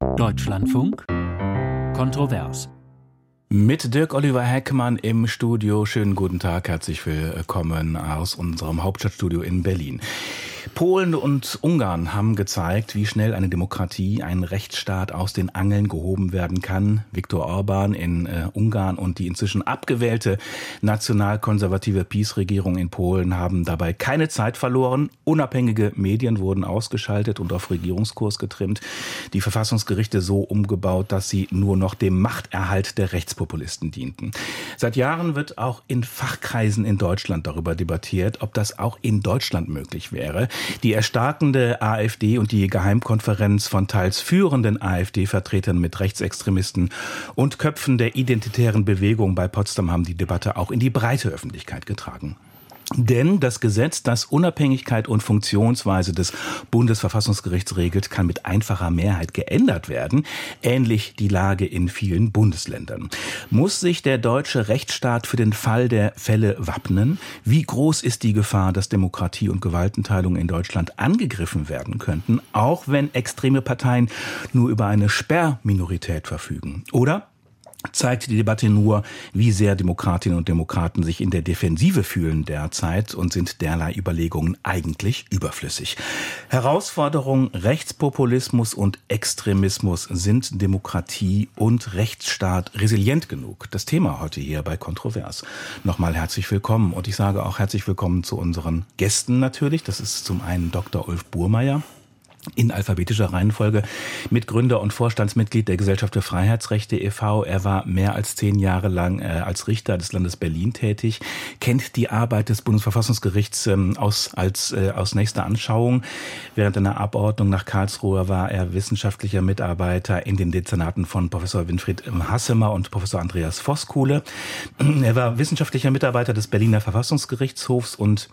Deutschlandfunk Kontrovers. Mit Dirk Oliver Heckmann im Studio. Schönen guten Tag, herzlich willkommen aus unserem Hauptstadtstudio in Berlin. Polen und Ungarn haben gezeigt, wie schnell eine Demokratie, ein Rechtsstaat aus den Angeln gehoben werden kann. Viktor Orban in äh, Ungarn und die inzwischen abgewählte nationalkonservative PiS-Regierung in Polen haben dabei keine Zeit verloren. Unabhängige Medien wurden ausgeschaltet und auf Regierungskurs getrimmt. Die Verfassungsgerichte so umgebaut, dass sie nur noch dem Machterhalt der Rechtspopulisten dienten. Seit Jahren wird auch in Fachkreisen in Deutschland darüber debattiert, ob das auch in Deutschland möglich wäre. Die erstarkende AfD und die Geheimkonferenz von teils führenden AfD-Vertretern mit Rechtsextremisten und Köpfen der identitären Bewegung bei Potsdam haben die Debatte auch in die breite Öffentlichkeit getragen. Denn das Gesetz, das Unabhängigkeit und Funktionsweise des Bundesverfassungsgerichts regelt, kann mit einfacher Mehrheit geändert werden. Ähnlich die Lage in vielen Bundesländern. Muss sich der deutsche Rechtsstaat für den Fall der Fälle wappnen? Wie groß ist die Gefahr, dass Demokratie und Gewaltenteilung in Deutschland angegriffen werden könnten, auch wenn extreme Parteien nur über eine Sperrminorität verfügen? Oder zeigt die Debatte nur, wie sehr Demokratinnen und Demokraten sich in der Defensive fühlen derzeit und sind derlei Überlegungen eigentlich überflüssig. Herausforderung Rechtspopulismus und Extremismus sind Demokratie und Rechtsstaat resilient genug. Das Thema heute hier bei Kontrovers. Nochmal herzlich willkommen und ich sage auch herzlich willkommen zu unseren Gästen natürlich. Das ist zum einen Dr. Ulf Burmeier in alphabetischer Reihenfolge Mitgründer und Vorstandsmitglied der Gesellschaft für Freiheitsrechte e.V. Er war mehr als zehn Jahre lang äh, als Richter des Landes Berlin tätig, kennt die Arbeit des Bundesverfassungsgerichts ähm, aus, als, äh, aus nächster Anschauung. Während einer Abordnung nach Karlsruhe war er wissenschaftlicher Mitarbeiter in den Dezernaten von Professor Winfried Hassemer und Professor Andreas Voskuhle. Er war wissenschaftlicher Mitarbeiter des Berliner Verfassungsgerichtshofs und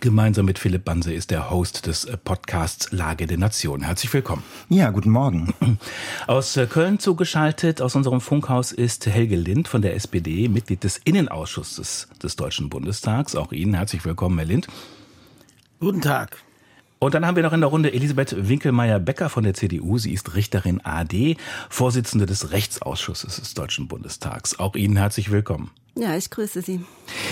Gemeinsam mit Philipp Banse ist der Host des äh, Podcasts Lage der Nation. Herzlich willkommen. Ja, guten Morgen. Aus äh, Köln zugeschaltet, aus unserem Funkhaus ist Helge Lind von der SPD, Mitglied des Innenausschusses des Deutschen Bundestags. Auch Ihnen herzlich willkommen, Herr Lind. Guten Tag. Und dann haben wir noch in der Runde Elisabeth Winkelmeier-Becker von der CDU. Sie ist Richterin AD, Vorsitzende des Rechtsausschusses des Deutschen Bundestags. Auch Ihnen herzlich willkommen. Ja, ich grüße Sie.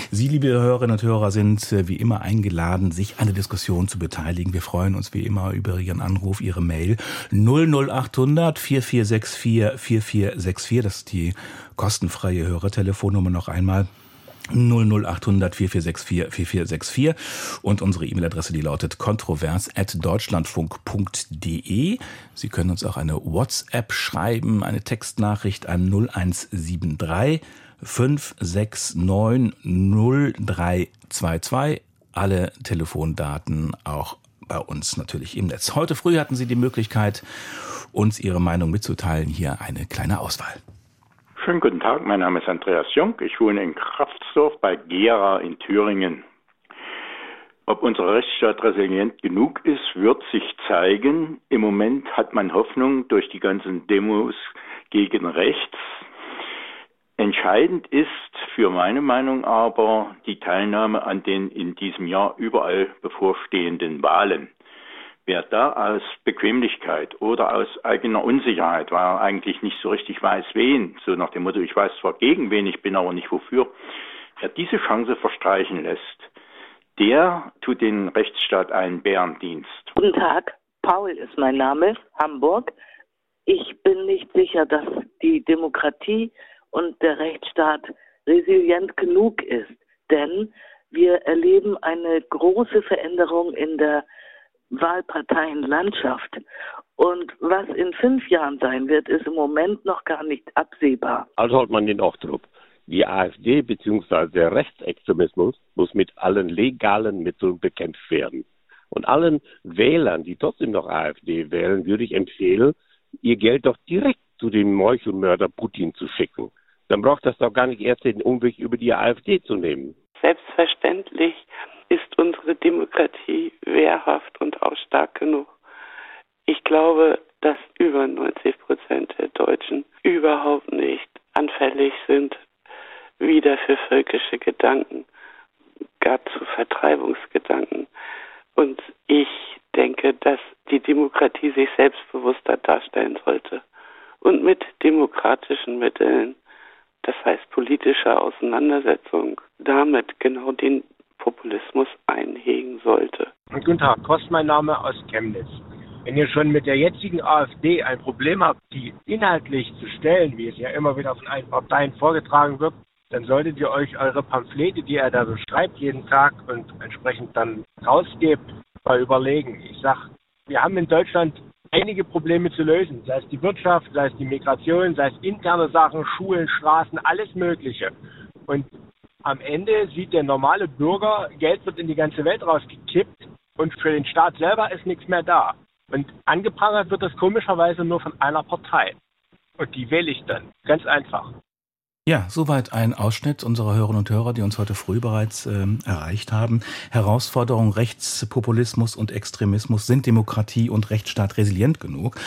Sie, liebe Hörerinnen und Hörer, sind äh, wie immer eingeladen, sich an der Diskussion zu beteiligen. Wir freuen uns wie immer über Ihren Anruf, Ihre Mail 00800 4464 4464. Das ist die kostenfreie Hörertelefonnummer noch einmal. 00800 4464 4464 und unsere E-Mail-Adresse, die lautet kontrovers at deutschlandfunk.de. Sie können uns auch eine WhatsApp schreiben, eine Textnachricht an 0173 5690322. Alle Telefondaten auch bei uns natürlich im Netz. Heute früh hatten Sie die Möglichkeit, uns Ihre Meinung mitzuteilen. Hier eine kleine Auswahl. Schönen guten Tag, mein Name ist Andreas Jung. Ich wohne in Kraftsdorf bei Gera in Thüringen. Ob unser Rechtsstaat resilient genug ist, wird sich zeigen. Im Moment hat man Hoffnung durch die ganzen Demos gegen rechts, Entscheidend ist für meine Meinung aber die Teilnahme an den in diesem Jahr überall bevorstehenden Wahlen. Wer da aus Bequemlichkeit oder aus eigener Unsicherheit, weil er eigentlich nicht so richtig weiß, wen, so nach dem Motto, ich weiß zwar gegen wen, ich bin aber nicht wofür, wer diese Chance verstreichen lässt, der tut den Rechtsstaat einen Bärendienst. Guten Tag, Paul ist mein Name, Hamburg. Ich bin nicht sicher, dass die Demokratie und der Rechtsstaat resilient genug ist. Denn wir erleben eine große Veränderung in der Wahlparteienlandschaft. Und was in fünf Jahren sein wird, ist im Moment noch gar nicht absehbar. Also hat man den Aufdruck. Die AfD bzw. der Rechtsextremismus muss mit allen legalen Mitteln bekämpft werden. Und allen Wählern, die trotzdem noch AfD wählen, würde ich empfehlen, ihr Geld doch direkt zu dem Meuchelmörder Putin zu schicken dann braucht das doch gar nicht erst den Umweg über die AfD zu nehmen. Selbstverständlich ist unsere Demokratie wehrhaft und auch stark genug. Ich glaube, dass über 90 Prozent der Deutschen überhaupt nicht anfällig sind, wieder für völkische Gedanken, gar zu Vertreibungsgedanken. Und ich denke, dass die Demokratie sich selbstbewusster darstellen sollte und mit demokratischen Mitteln, das heißt politischer Auseinandersetzung, damit genau den Populismus einhegen sollte. Guten Tag, Kost mein Name aus Chemnitz. Wenn ihr schon mit der jetzigen AfD ein Problem habt, die inhaltlich zu stellen, wie es ja immer wieder von allen Parteien vorgetragen wird, dann solltet ihr euch eure Pamphlete, die er da so schreibt jeden Tag und entsprechend dann rausgebt, mal überlegen. Ich sag, wir haben in Deutschland einige Probleme zu lösen, sei es die Wirtschaft, sei es die Migration, sei es interne Sachen, Schulen, Straßen, alles Mögliche. Und am Ende sieht der normale Bürger, Geld wird in die ganze Welt rausgekippt und für den Staat selber ist nichts mehr da. Und angeprangert wird das komischerweise nur von einer Partei. Und die wähle ich dann. Ganz einfach. Ja, soweit ein Ausschnitt unserer Hörerinnen und Hörer, die uns heute früh bereits äh, erreicht haben. Herausforderung Rechtspopulismus und Extremismus. Sind Demokratie und Rechtsstaat resilient genug?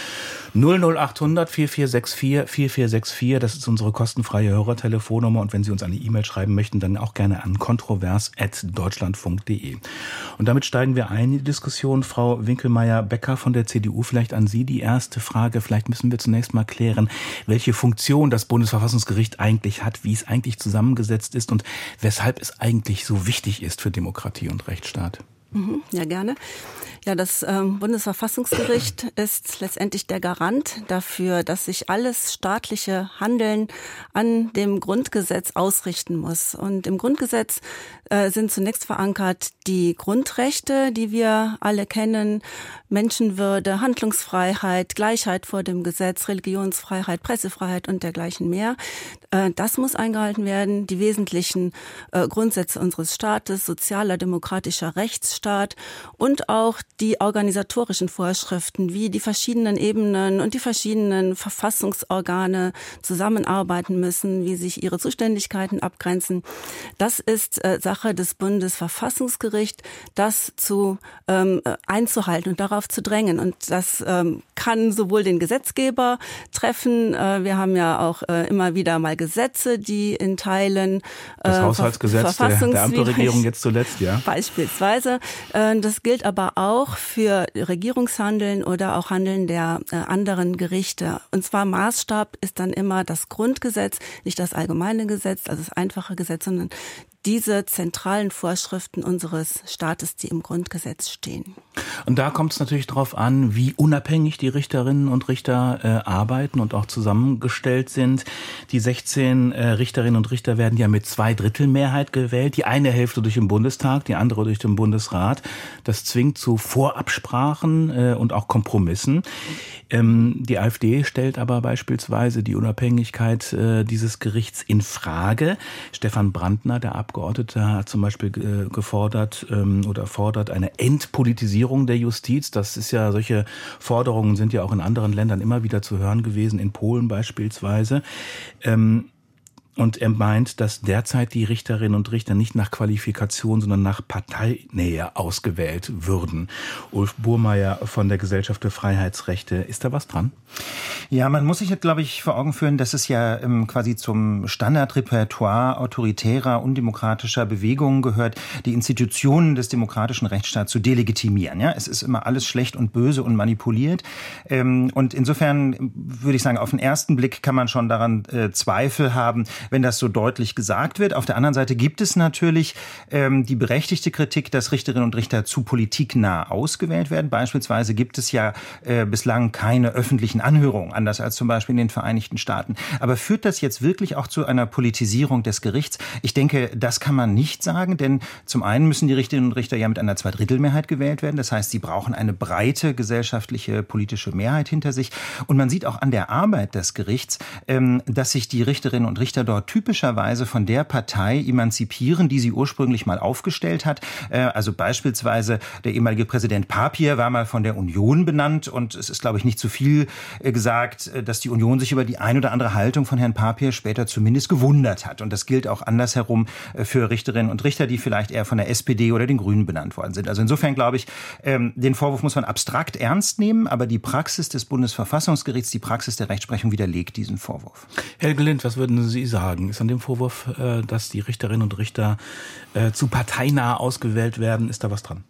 00800 4464 4464, das ist unsere kostenfreie Hörertelefonnummer. Und wenn Sie uns eine E-Mail schreiben möchten, dann auch gerne an kontrovers.deutschlandfunk.de. Und damit steigen wir ein in die Diskussion. Frau Winkelmeier-Becker von der CDU, vielleicht an Sie die erste Frage. Vielleicht müssen wir zunächst mal klären, welche Funktion das Bundesverfassungsgericht eigentlich eigentlich hat, wie es eigentlich zusammengesetzt ist und weshalb es eigentlich so wichtig ist für Demokratie und Rechtsstaat. Mhm, ja, gerne. Ja, das ähm, Bundesverfassungsgericht ist letztendlich der Garant dafür, dass sich alles staatliche Handeln an dem Grundgesetz ausrichten muss. Und im Grundgesetz äh, sind zunächst verankert die Grundrechte, die wir alle kennen, Menschenwürde, Handlungsfreiheit, Gleichheit vor dem Gesetz, Religionsfreiheit, Pressefreiheit und dergleichen mehr. Äh, das muss eingehalten werden. Die wesentlichen äh, Grundsätze unseres Staates, sozialer, demokratischer Rechtsstaat und auch die organisatorischen Vorschriften, wie die verschiedenen Ebenen und die verschiedenen Verfassungsorgane zusammenarbeiten müssen, wie sich ihre Zuständigkeiten abgrenzen. Das ist äh, Sache des Bundesverfassungsgerichts, das zu ähm, einzuhalten und darauf zu drängen. Und das ähm, kann sowohl den Gesetzgeber treffen. Äh, wir haben ja auch äh, immer wieder mal Gesetze, die in Teilen äh, das Haushaltsgesetz der, der Ampelregierung jetzt zuletzt, ja. Beispielsweise. Äh, das gilt aber auch für Regierungshandeln oder auch Handeln der äh, anderen Gerichte. Und zwar Maßstab ist dann immer das Grundgesetz, nicht das allgemeine Gesetz, also das einfache Gesetz, sondern diese zentralen Vorschriften unseres Staates, die im Grundgesetz stehen. Und da kommt es natürlich darauf an, wie unabhängig die Richterinnen und Richter äh, arbeiten und auch zusammengestellt sind. Die 16 äh, Richterinnen und Richter werden ja mit zwei Drittel Mehrheit gewählt. Die eine Hälfte durch den Bundestag, die andere durch den Bundesrat. Das zwingt zu Vorabsprachen äh, und auch Kompromissen. Ähm, die AfD stellt aber beispielsweise die Unabhängigkeit äh, dieses Gerichts in Frage. Stefan Brandner, der Abgeordnete, hat zum Beispiel äh, gefordert ähm, oder fordert eine Entpolitisierung der Justiz. Das ist ja, solche Forderungen sind ja auch in anderen Ländern immer wieder zu hören gewesen, in Polen beispielsweise. Ähm, und er meint, dass derzeit die Richterinnen und Richter nicht nach Qualifikation, sondern nach Parteinähe ausgewählt würden. Ulf Burmeier von der Gesellschaft für Freiheitsrechte. Ist da was dran? Ja, man muss sich jetzt, glaube ich, vor Augen führen, dass es ja ähm, quasi zum Standardrepertoire autoritärer, undemokratischer Bewegungen gehört, die Institutionen des demokratischen Rechtsstaats zu delegitimieren. Ja, es ist immer alles schlecht und böse und manipuliert. Ähm, und insofern würde ich sagen, auf den ersten Blick kann man schon daran äh, Zweifel haben, wenn das so deutlich gesagt wird. Auf der anderen Seite gibt es natürlich ähm, die berechtigte Kritik, dass Richterinnen und Richter zu politiknah ausgewählt werden. Beispielsweise gibt es ja äh, bislang keine öffentlichen Anhörungen, anders als zum Beispiel in den Vereinigten Staaten. Aber führt das jetzt wirklich auch zu einer Politisierung des Gerichts? Ich denke, das kann man nicht sagen, denn zum einen müssen die Richterinnen und Richter ja mit einer Zweidrittelmehrheit gewählt werden. Das heißt, sie brauchen eine breite gesellschaftliche politische Mehrheit hinter sich. Und man sieht auch an der Arbeit des Gerichts, ähm, dass sich die Richterinnen und Richter dort dort typischerweise von der Partei emanzipieren, die sie ursprünglich mal aufgestellt hat. Äh, also beispielsweise der ehemalige Präsident Papier war mal von der Union benannt und es ist, glaube ich, nicht zu viel äh, gesagt, äh, dass die Union sich über die ein oder andere Haltung von Herrn Papier später zumindest gewundert hat. Und das gilt auch andersherum für Richterinnen und Richter, die vielleicht eher von der SPD oder den Grünen benannt worden sind. Also insofern glaube ich, ähm, den Vorwurf muss man abstrakt ernst nehmen, aber die Praxis des Bundesverfassungsgerichts, die Praxis der Rechtsprechung widerlegt diesen Vorwurf. Helge Lind, was würden Sie sagen? Sagen? Ist an dem Vorwurf, äh, dass die Richterinnen und Richter äh, zu parteinah ausgewählt werden, ist da was dran?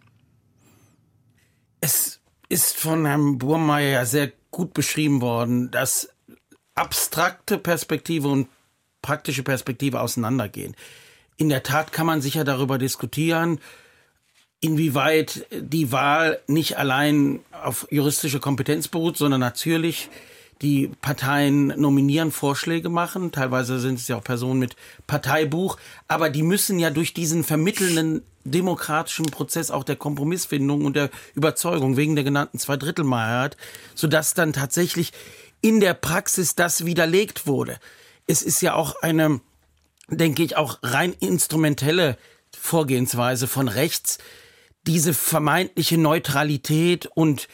Es ist von Herrn Burmeier ja sehr gut beschrieben worden, dass abstrakte Perspektive und praktische Perspektive auseinandergehen. In der Tat kann man sicher darüber diskutieren, inwieweit die Wahl nicht allein auf juristische Kompetenz beruht, sondern natürlich die Parteien nominieren, Vorschläge machen. Teilweise sind es ja auch Personen mit Parteibuch. Aber die müssen ja durch diesen vermittelnden demokratischen Prozess auch der Kompromissfindung und der Überzeugung wegen der genannten Zweidrittelmehrheit, sodass dann tatsächlich in der Praxis das widerlegt wurde. Es ist ja auch eine, denke ich, auch rein instrumentelle Vorgehensweise von rechts, diese vermeintliche Neutralität und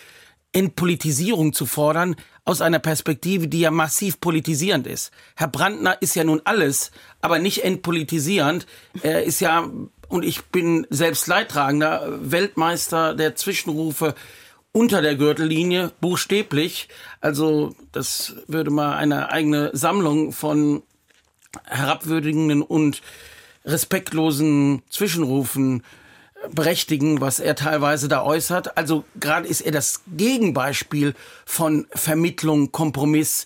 Entpolitisierung zu fordern, aus einer Perspektive, die ja massiv politisierend ist. Herr Brandner ist ja nun alles, aber nicht entpolitisierend. Er ist ja, und ich bin selbst Leidtragender, Weltmeister der Zwischenrufe unter der Gürtellinie, buchstäblich. Also das würde mal eine eigene Sammlung von herabwürdigenden und respektlosen Zwischenrufen berechtigen, was er teilweise da äußert. Also gerade ist er das Gegenbeispiel von Vermittlung, Kompromiss,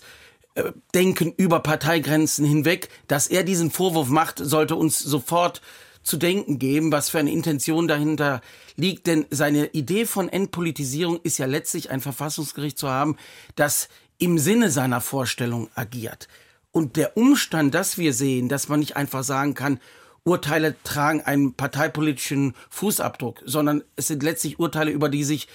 äh, Denken über Parteigrenzen hinweg. Dass er diesen Vorwurf macht, sollte uns sofort zu denken geben, was für eine Intention dahinter liegt. Denn seine Idee von Entpolitisierung ist ja letztlich ein Verfassungsgericht zu haben, das im Sinne seiner Vorstellung agiert. Und der Umstand, dass wir sehen, dass man nicht einfach sagen kann, Urteile tragen einen parteipolitischen Fußabdruck, sondern es sind letztlich Urteile, über die sich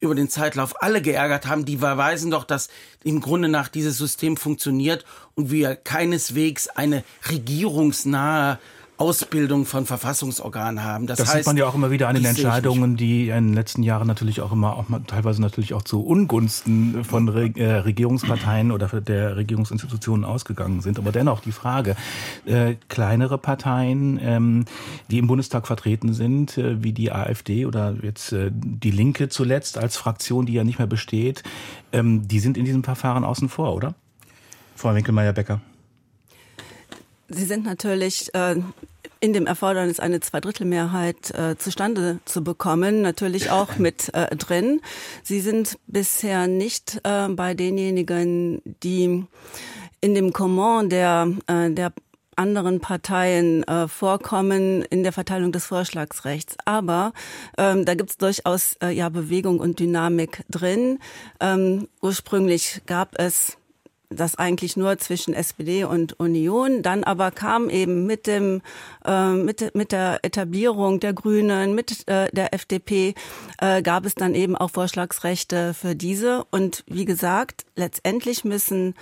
über den Zeitlauf alle geärgert haben, die verweisen doch, dass im Grunde nach dieses System funktioniert und wir keineswegs eine regierungsnahe Ausbildung von Verfassungsorganen haben. Das, das heißt, sieht man ja auch immer wieder an den Entscheidungen, die in den letzten Jahren natürlich auch immer, auch teilweise natürlich auch zu Ungunsten von Re äh, Regierungsparteien oder der Regierungsinstitutionen ausgegangen sind. Aber dennoch die Frage, äh, kleinere Parteien, ähm, die im Bundestag vertreten sind, äh, wie die AfD oder jetzt äh, die Linke zuletzt als Fraktion, die ja nicht mehr besteht, ähm, die sind in diesem Verfahren außen vor, oder? Frau Winkelmeier-Becker. Sie sind natürlich äh, in dem Erfordernis, eine Zweidrittelmehrheit äh, zustande zu bekommen, natürlich auch mit äh, drin. Sie sind bisher nicht äh, bei denjenigen, die in dem Comment der, äh, der anderen Parteien äh, vorkommen in der Verteilung des Vorschlagsrechts. Aber ähm, da gibt es durchaus äh, ja Bewegung und Dynamik drin. Ähm, ursprünglich gab es das eigentlich nur zwischen SPD und Union. Dann aber kam eben mit dem äh, mit, mit der Etablierung der Grünen, mit äh, der FDP äh, gab es dann eben auch Vorschlagsrechte für diese. Und wie gesagt, letztendlich müssen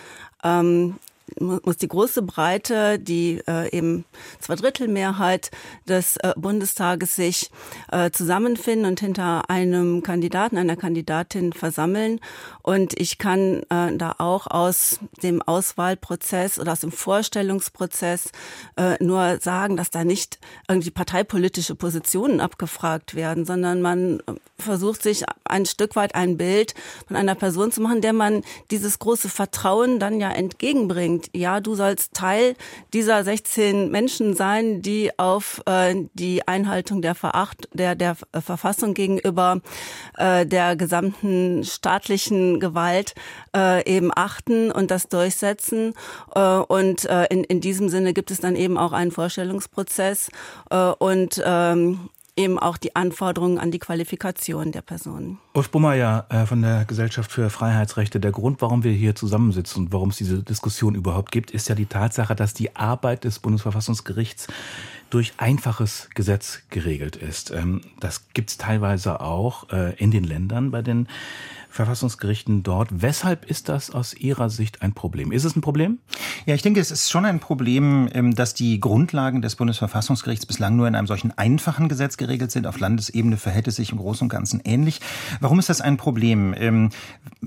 ähm, muss die große Breite, die äh, eben Zweidrittelmehrheit des äh, Bundestages sich äh, zusammenfinden und hinter einem Kandidaten, einer Kandidatin versammeln. Und ich kann äh, da auch aus dem Auswahlprozess oder aus dem Vorstellungsprozess äh, nur sagen, dass da nicht irgendwie parteipolitische Positionen abgefragt werden, sondern man versucht sich ein Stück weit ein Bild von einer Person zu machen, der man dieses große Vertrauen dann ja entgegenbringt. Ja, du sollst Teil dieser 16 Menschen sein, die auf äh, die Einhaltung der, Veracht, der, der Verfassung gegenüber äh, der gesamten staatlichen Gewalt äh, eben achten und das durchsetzen. Äh, und äh, in, in diesem Sinne gibt es dann eben auch einen Vorstellungsprozess äh, und ähm, eben auch die Anforderungen an die Qualifikation der Personen. Urs Bummeyer äh, von der Gesellschaft für Freiheitsrechte. Der Grund, warum wir hier zusammensitzen und warum es diese Diskussion überhaupt gibt, ist ja die Tatsache, dass die Arbeit des Bundesverfassungsgerichts durch einfaches Gesetz geregelt ist. Ähm, das gibt es teilweise auch äh, in den Ländern bei den Verfassungsgerichten dort. Weshalb ist das aus Ihrer Sicht ein Problem? Ist es ein Problem? Ja, ich denke, es ist schon ein Problem, ähm, dass die Grundlagen des Bundesverfassungsgerichts bislang nur in einem solchen einfachen Gesetz geregelt sind. Auf Landesebene verhält es sich im Großen und Ganzen ähnlich. Warum ist das ein Problem? Ähm,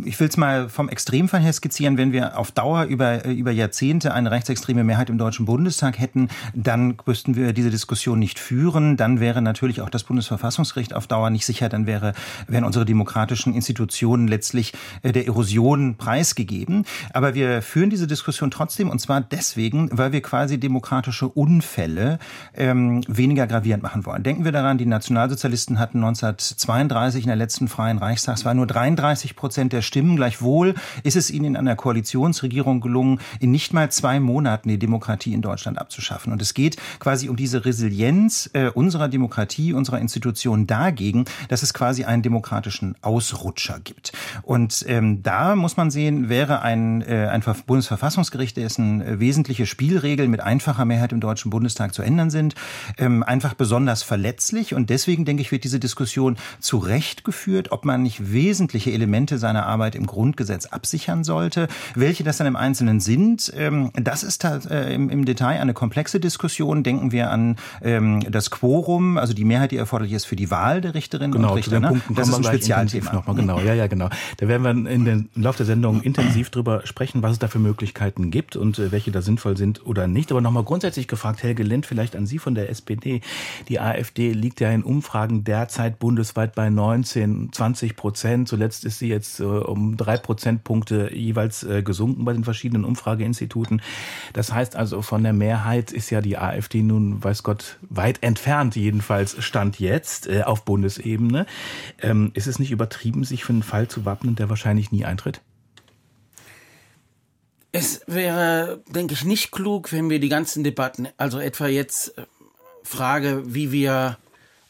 ich will es mal vom Extremfall her skizzieren. Wenn wir auf Dauer über, äh, über Jahrzehnte eine rechtsextreme Mehrheit im Deutschen Bundestag hätten, dann wüssten wir wir diese Diskussion nicht führen, dann wäre natürlich auch das Bundesverfassungsgericht auf Dauer nicht sicher, dann wäre, wären unsere demokratischen Institutionen letztlich äh, der Erosion preisgegeben. Aber wir führen diese Diskussion trotzdem und zwar deswegen, weil wir quasi demokratische Unfälle ähm, weniger gravierend machen wollen. Denken wir daran, die Nationalsozialisten hatten 1932 in der letzten Freien Reichstagswahl nur 33 Prozent der Stimmen. Gleichwohl ist es ihnen in einer Koalitionsregierung gelungen, in nicht mal zwei Monaten die Demokratie in Deutschland abzuschaffen. Und es geht quasi um diese Resilienz äh, unserer Demokratie, unserer Institutionen dagegen, dass es quasi einen demokratischen Ausrutscher gibt. Und ähm, da muss man sehen, wäre ein, äh, ein Bundesverfassungsgericht, dessen äh, wesentliche Spielregeln mit einfacher Mehrheit im Deutschen Bundestag zu ändern sind, ähm, einfach besonders verletzlich. Und deswegen, denke ich, wird diese Diskussion zu Recht geführt, ob man nicht wesentliche Elemente seiner Arbeit im Grundgesetz absichern sollte. Welche das dann im Einzelnen sind, ähm, das ist äh, im, im, Detail eine komplexe Diskussion. Denken wir an ähm, das Quorum, also die Mehrheit, die erforderlich ist für die Wahl der Richterinnen genau, und Richter. Zu den ne? Punkten das ist ein Spezialthema. Nochmal, genau, ja, ja, genau. Da werden wir in den Lauf der Sendung intensiv drüber sprechen, was es da für Möglichkeiten gibt und äh, welche da sinnvoll sind oder nicht. Aber nochmal grundsätzlich gefragt, Helge Lind, vielleicht an Sie von der SPD. Die AfD liegt ja in Umfragen derzeit bundesweit bei 19, 20 Prozent. Zuletzt ist sie jetzt äh, um drei Prozentpunkte jeweils äh, gesunken bei den verschiedenen Umfrageinstituten. Das heißt also, von der Mehrheit ist ja die AfD nun, weiß Gott, weit entfernt, jedenfalls Stand jetzt äh, auf Bundesebene. Ähm, ist es nicht übertrieben, sich für einen Fall zu wappnen, der wahrscheinlich nie eintritt? Es wäre, denke ich, nicht klug, wenn wir die ganzen Debatten, also etwa jetzt äh, Frage, wie wir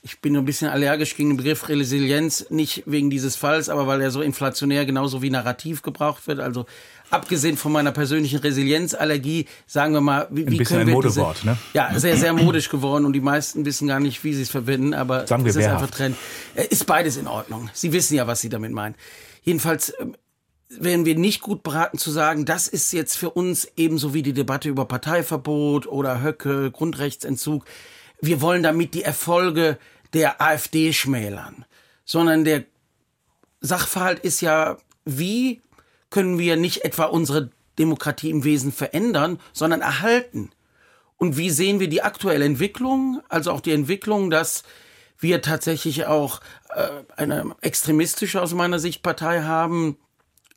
ich bin ein bisschen allergisch gegen den Begriff Resilienz, nicht wegen dieses Falls, aber weil er so inflationär genauso wie narrativ gebraucht wird. Also abgesehen von meiner persönlichen Resilienzallergie, sagen wir mal, wie, ein wie können wir ein Modewort, diese, ne? Ja, sehr, sehr modisch geworden und die meisten wissen gar nicht, wie sie es verbinden, aber sagen es wir ist einfach Trend. Äh, ist beides in Ordnung. Sie wissen ja, was Sie damit meinen. Jedenfalls ähm, wären wir nicht gut beraten zu sagen, das ist jetzt für uns ebenso wie die Debatte über Parteiverbot oder Höcke, Grundrechtsentzug wir wollen damit die Erfolge der AfD schmälern, sondern der Sachverhalt ist ja, wie können wir nicht etwa unsere Demokratie im Wesen verändern, sondern erhalten? Und wie sehen wir die aktuelle Entwicklung, also auch die Entwicklung, dass wir tatsächlich auch äh, eine extremistische aus meiner Sicht Partei haben,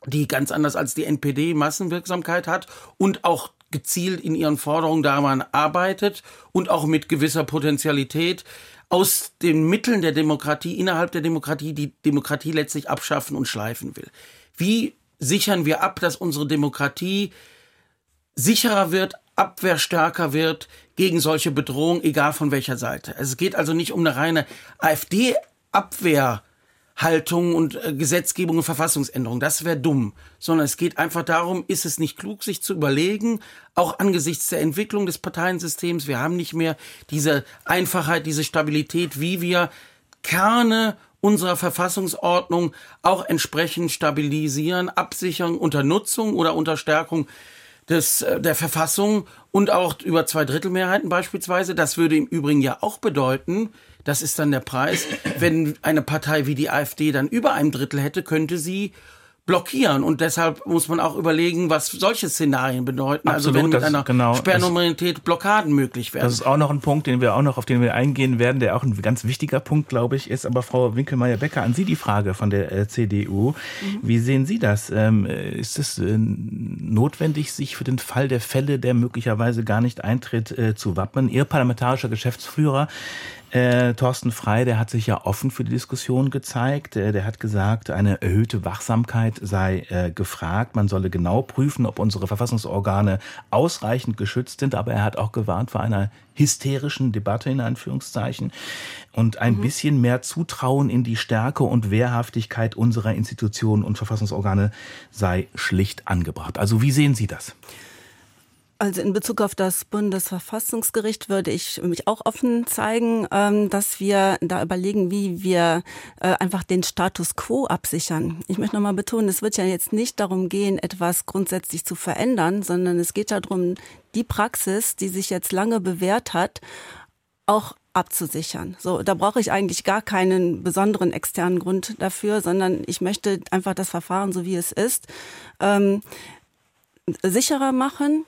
die ganz anders als die NPD Massenwirksamkeit hat und auch gezielt in ihren Forderungen daran arbeitet und auch mit gewisser Potentialität aus den Mitteln der Demokratie, innerhalb der Demokratie, die Demokratie letztlich abschaffen und schleifen will. Wie sichern wir ab, dass unsere Demokratie sicherer wird, abwehrstärker wird gegen solche Bedrohungen, egal von welcher Seite. Es geht also nicht um eine reine AfD-Abwehr Haltung und äh, Gesetzgebung und Verfassungsänderung. Das wäre dumm. Sondern es geht einfach darum, ist es nicht klug, sich zu überlegen, auch angesichts der Entwicklung des Parteiensystems, wir haben nicht mehr diese Einfachheit, diese Stabilität, wie wir Kerne unserer Verfassungsordnung auch entsprechend stabilisieren, absichern unter Nutzung oder unter Stärkung des, äh, der Verfassung und auch über Zweidrittelmehrheiten beispielsweise. Das würde im Übrigen ja auch bedeuten, das ist dann der Preis. Wenn eine Partei wie die AfD dann über einem Drittel hätte, könnte sie blockieren. Und deshalb muss man auch überlegen, was solche Szenarien bedeuten. Absolut, also wenn mit einer genau, Sperrnormalität Blockaden möglich werden. Das ist auch noch ein Punkt, den wir auch noch, auf den wir eingehen werden, der auch ein ganz wichtiger Punkt, glaube ich, ist. Aber Frau Winkelmeier-Becker, an Sie die Frage von der äh, CDU. Mhm. Wie sehen Sie das? Ähm, ist es äh, notwendig, sich für den Fall der Fälle, der möglicherweise gar nicht eintritt, äh, zu wappnen? Ihr parlamentarischer Geschäftsführer äh, Thorsten Frei, der hat sich ja offen für die Diskussion gezeigt. Äh, der hat gesagt, eine erhöhte Wachsamkeit sei äh, gefragt. Man solle genau prüfen, ob unsere Verfassungsorgane ausreichend geschützt sind. Aber er hat auch gewarnt vor einer hysterischen Debatte in Anführungszeichen und ein mhm. bisschen mehr Zutrauen in die Stärke und Wehrhaftigkeit unserer Institutionen und Verfassungsorgane sei schlicht angebracht. Also wie sehen Sie das? Also in Bezug auf das Bundesverfassungsgericht würde ich mich auch offen zeigen, ähm, dass wir da überlegen, wie wir äh, einfach den Status quo absichern. Ich möchte nochmal betonen, es wird ja jetzt nicht darum gehen, etwas grundsätzlich zu verändern, sondern es geht darum, die Praxis, die sich jetzt lange bewährt hat, auch abzusichern. So, da brauche ich eigentlich gar keinen besonderen externen Grund dafür, sondern ich möchte einfach das Verfahren so wie es ist ähm, sicherer machen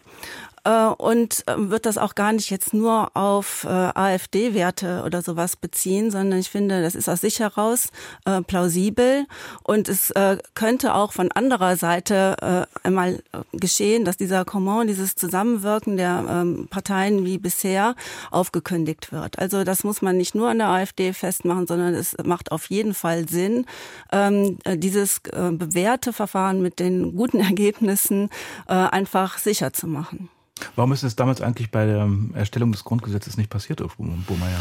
und ähm, wird das auch gar nicht jetzt nur auf äh, AfD-Werte oder sowas beziehen, sondern ich finde, das ist aus sich heraus äh, plausibel und es könnte auch von anderer Seite einmal geschehen, dass dieser Command, dieses Zusammenwirken der ähm, Parteien wie bisher aufgekündigt wird. Also das muss man nicht nur an der AfD festmachen, sondern es macht auf jeden Fall Sinn, ähm, dieses bewährte Verfahren mit den guten Ergebnissen einfach sicher zu machen. Warum ist es damals eigentlich bei der Erstellung des Grundgesetzes nicht passiert, Bohmeier?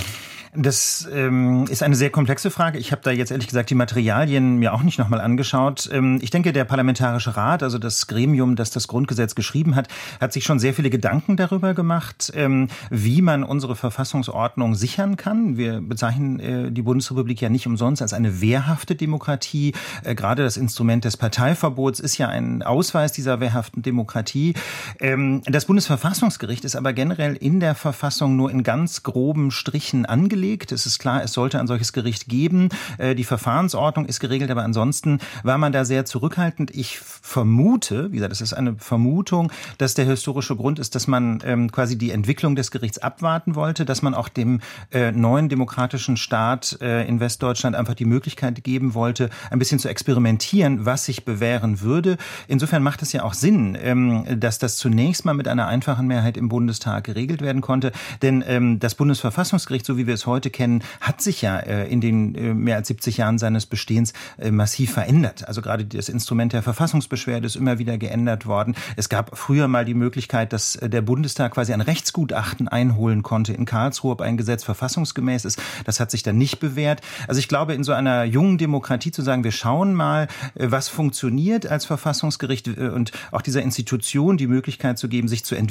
Das ähm, ist eine sehr komplexe Frage. Ich habe da jetzt ehrlich gesagt die Materialien mir auch nicht nochmal angeschaut. Ähm, ich denke, der Parlamentarische Rat, also das Gremium, das das Grundgesetz geschrieben hat, hat sich schon sehr viele Gedanken darüber gemacht, ähm, wie man unsere Verfassungsordnung sichern kann. Wir bezeichnen äh, die Bundesrepublik ja nicht umsonst als eine wehrhafte Demokratie. Äh, gerade das Instrument des Parteiverbots ist ja ein Ausweis dieser wehrhaften Demokratie. Ähm, das Bundesverfassungsgericht ist aber generell in der Verfassung nur in ganz groben Strichen angelegt. Es ist klar, es sollte ein solches Gericht geben. Äh, die Verfahrensordnung ist geregelt, aber ansonsten war man da sehr zurückhaltend. Ich vermute, wie gesagt, das ist eine Vermutung, dass der historische Grund ist, dass man ähm, quasi die Entwicklung des Gerichts abwarten wollte, dass man auch dem äh, neuen demokratischen Staat äh, in Westdeutschland einfach die Möglichkeit geben wollte, ein bisschen zu experimentieren, was sich bewähren würde. Insofern macht es ja auch Sinn, ähm, dass das zunächst mal mit einer einfachen Mehrheit im Bundestag geregelt werden konnte. Denn ähm, das Bundesverfassungsgericht, so wie wir es heute kennen, hat sich ja äh, in den äh, mehr als 70 Jahren seines Bestehens äh, massiv verändert. Also gerade das Instrument der Verfassungsbeschwerde ist immer wieder geändert worden. Es gab früher mal die Möglichkeit, dass der Bundestag quasi ein Rechtsgutachten einholen konnte in Karlsruhe, ob ein Gesetz verfassungsgemäß ist. Das hat sich dann nicht bewährt. Also ich glaube, in so einer jungen Demokratie zu sagen, wir schauen mal, was funktioniert als Verfassungsgericht und auch dieser Institution die Möglichkeit zu geben, sich zu entwickeln,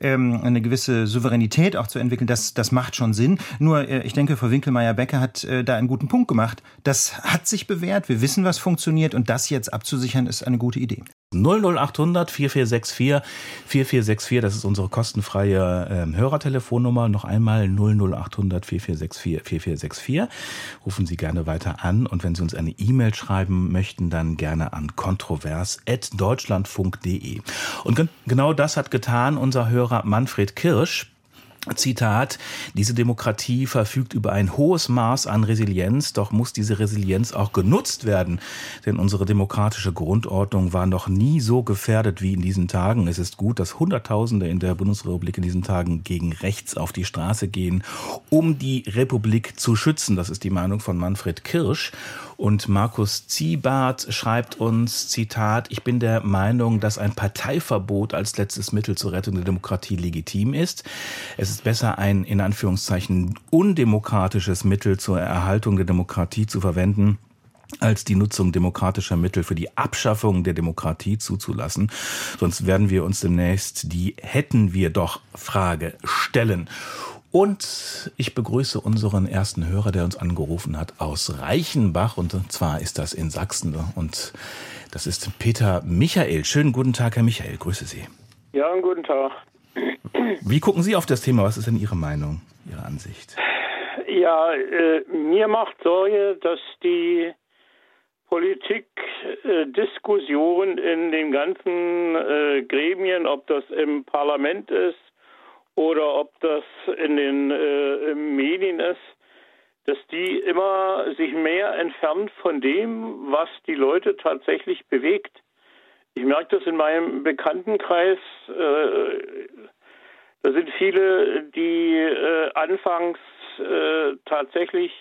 ähm, eine gewisse Souveränität auch zu entwickeln, das, das macht schon Sinn. Nur äh, ich denke, Frau Winkelmeier-Becker hat äh, da einen guten Punkt gemacht. Das hat sich bewährt. Wir wissen, was funktioniert. Und das jetzt abzusichern, ist eine gute Idee. 00800 4464 4464, das ist unsere kostenfreie äh, Hörertelefonnummer. Noch einmal 00800 4464 4464. Rufen Sie gerne weiter an und wenn Sie uns eine E-Mail schreiben möchten, dann gerne an kontrovers.deutschlandfunk.de. Und genau das hat getan unser Hörer Manfred Kirsch. Zitat, diese Demokratie verfügt über ein hohes Maß an Resilienz, doch muss diese Resilienz auch genutzt werden. Denn unsere demokratische Grundordnung war noch nie so gefährdet wie in diesen Tagen. Es ist gut, dass Hunderttausende in der Bundesrepublik in diesen Tagen gegen rechts auf die Straße gehen, um die Republik zu schützen. Das ist die Meinung von Manfred Kirsch. Und Markus Ziebart schreibt uns, Zitat, ich bin der Meinung, dass ein Parteiverbot als letztes Mittel zur Rettung der Demokratie legitim ist. Es ist besser, ein in Anführungszeichen undemokratisches Mittel zur Erhaltung der Demokratie zu verwenden, als die Nutzung demokratischer Mittel für die Abschaffung der Demokratie zuzulassen. Sonst werden wir uns demnächst die hätten wir doch Frage stellen. Und ich begrüße unseren ersten Hörer, der uns angerufen hat aus Reichenbach. Und zwar ist das in Sachsen. Und das ist Peter Michael. Schönen guten Tag, Herr Michael. Grüße Sie. Ja, einen guten Tag. Wie gucken Sie auf das Thema? Was ist denn Ihre Meinung, Ihre Ansicht? Ja, äh, mir macht Sorge, dass die Politik äh, Diskussion in den ganzen äh, Gremien, ob das im Parlament ist, oder ob das in den äh, Medien ist, dass die immer sich mehr entfernt von dem, was die Leute tatsächlich bewegt. Ich merke das in meinem Bekanntenkreis. Äh, da sind viele, die äh, anfangs äh, tatsächlich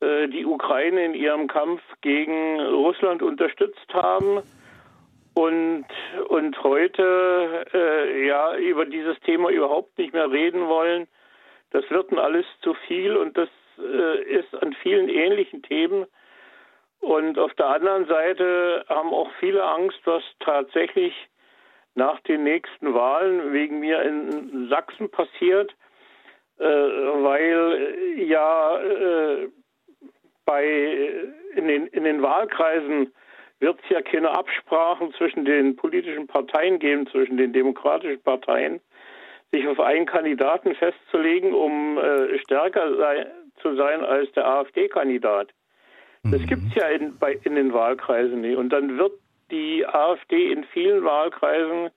äh, die Ukraine in ihrem Kampf gegen Russland unterstützt haben und, und heute äh, ja über dieses Thema überhaupt nicht mehr reden wollen. Das wird dann alles zu viel und das äh, ist an vielen ähnlichen Themen. Und auf der anderen Seite haben auch viele Angst, was tatsächlich nach den nächsten Wahlen wegen mir in Sachsen passiert, äh, weil ja äh, bei in den, in den Wahlkreisen wird es ja keine Absprachen zwischen den politischen Parteien geben, zwischen den demokratischen Parteien, sich auf einen Kandidaten festzulegen, um äh, stärker sei, zu sein als der AfD-Kandidat. Das mhm. gibt es ja in, bei, in den Wahlkreisen nicht. Und dann wird die AfD in vielen Wahlkreisen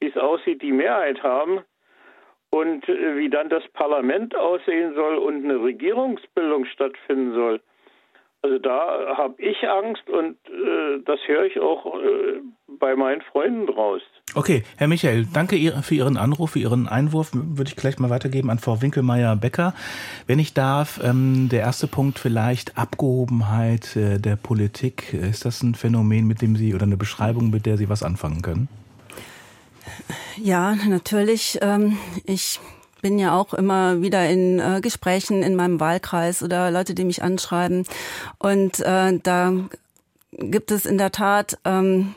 wie es aussieht, die Mehrheit haben und äh, wie dann das Parlament aussehen soll und eine Regierungsbildung stattfinden soll. Also da habe ich Angst und äh, das höre ich auch äh, bei meinen Freunden draus. Okay, Herr Michael, danke für Ihren Anruf, für Ihren Einwurf. Würde ich gleich mal weitergeben an Frau Winkelmeier-Becker. Wenn ich darf, ähm, der erste Punkt vielleicht Abgehobenheit äh, der Politik. Ist das ein Phänomen, mit dem Sie oder eine Beschreibung, mit der Sie was anfangen können? Ja, natürlich. Ähm, ich bin ja auch immer wieder in äh, Gesprächen in meinem Wahlkreis oder Leute, die mich anschreiben. Und äh, da gibt es in der Tat ähm,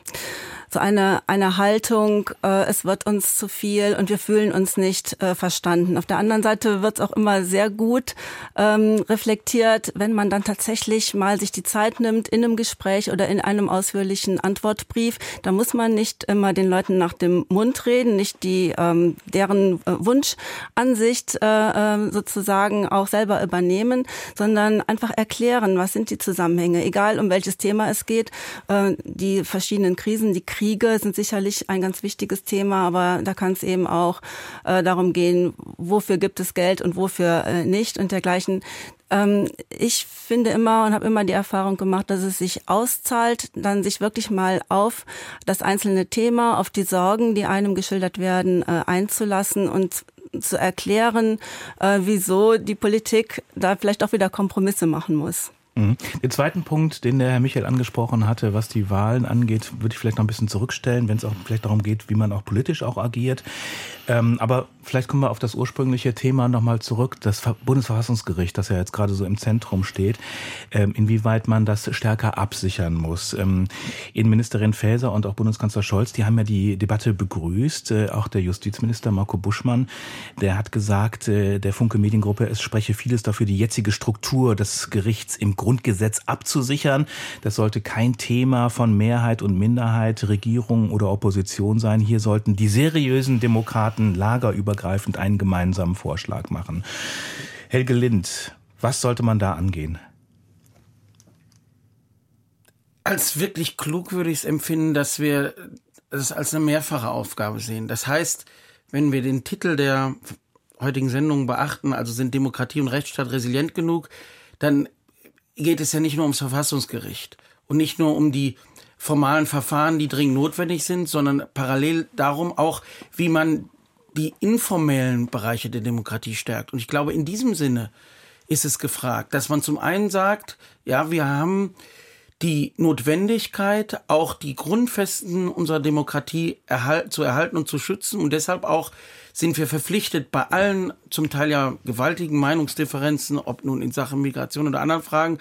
so eine, eine Haltung, äh, es wird uns zu viel und wir fühlen uns nicht äh, verstanden. Auf der anderen Seite wird es auch immer sehr gut ähm, reflektiert, wenn man dann tatsächlich mal sich die Zeit nimmt in einem Gespräch oder in einem ausführlichen Antwortbrief. Da muss man nicht immer den Leuten nach dem Mund reden, nicht die ähm, deren äh, Wunschansicht äh, äh, sozusagen auch selber übernehmen, sondern einfach erklären, was sind die Zusammenhänge, egal um welches Thema es geht, äh, die verschiedenen Krisen, die Kriege sind sicherlich ein ganz wichtiges Thema, aber da kann es eben auch äh, darum gehen, wofür gibt es Geld und wofür äh, nicht und dergleichen. Ähm, ich finde immer und habe immer die Erfahrung gemacht, dass es sich auszahlt, dann sich wirklich mal auf das einzelne Thema, auf die Sorgen, die einem geschildert werden, äh, einzulassen und zu erklären, äh, wieso die Politik da vielleicht auch wieder Kompromisse machen muss. Mhm. Den zweiten Punkt, den der Herr Michael angesprochen hatte, was die Wahlen angeht, würde ich vielleicht noch ein bisschen zurückstellen, wenn es auch vielleicht darum geht, wie man auch politisch auch agiert. Ähm, aber vielleicht kommen wir auf das ursprüngliche Thema nochmal zurück, das Bundesverfassungsgericht, das ja jetzt gerade so im Zentrum steht, ähm, inwieweit man das stärker absichern muss. Ähm, Innenministerin Faeser und auch Bundeskanzler Scholz, die haben ja die Debatte begrüßt, äh, auch der Justizminister Marco Buschmann, der hat gesagt, äh, der Funke Mediengruppe, es spreche vieles dafür, die jetzige Struktur des Gerichts im Grundgesetz abzusichern. Das sollte kein Thema von Mehrheit und Minderheit, Regierung oder Opposition sein. Hier sollten die seriösen Demokraten lagerübergreifend einen gemeinsamen Vorschlag machen. Helge Lind, was sollte man da angehen? Als wirklich klug würde ich es empfinden, dass wir es als eine mehrfache Aufgabe sehen. Das heißt, wenn wir den Titel der heutigen Sendung beachten, also sind Demokratie und Rechtsstaat resilient genug, dann geht es ja nicht nur ums Verfassungsgericht und nicht nur um die formalen Verfahren, die dringend notwendig sind, sondern parallel darum auch, wie man die informellen Bereiche der Demokratie stärkt. Und ich glaube, in diesem Sinne ist es gefragt, dass man zum einen sagt, ja, wir haben die Notwendigkeit, auch die Grundfesten unserer Demokratie erhal zu erhalten und zu schützen und deshalb auch sind wir verpflichtet, bei allen zum Teil ja gewaltigen Meinungsdifferenzen, ob nun in Sachen Migration oder anderen Fragen,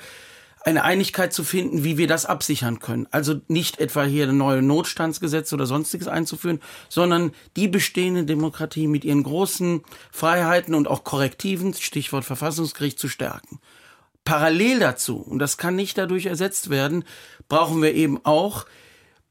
eine Einigkeit zu finden, wie wir das absichern können. Also nicht etwa hier neue Notstandsgesetze oder sonstiges einzuführen, sondern die bestehende Demokratie mit ihren großen Freiheiten und auch Korrektiven, Stichwort Verfassungsgericht, zu stärken. Parallel dazu, und das kann nicht dadurch ersetzt werden, brauchen wir eben auch,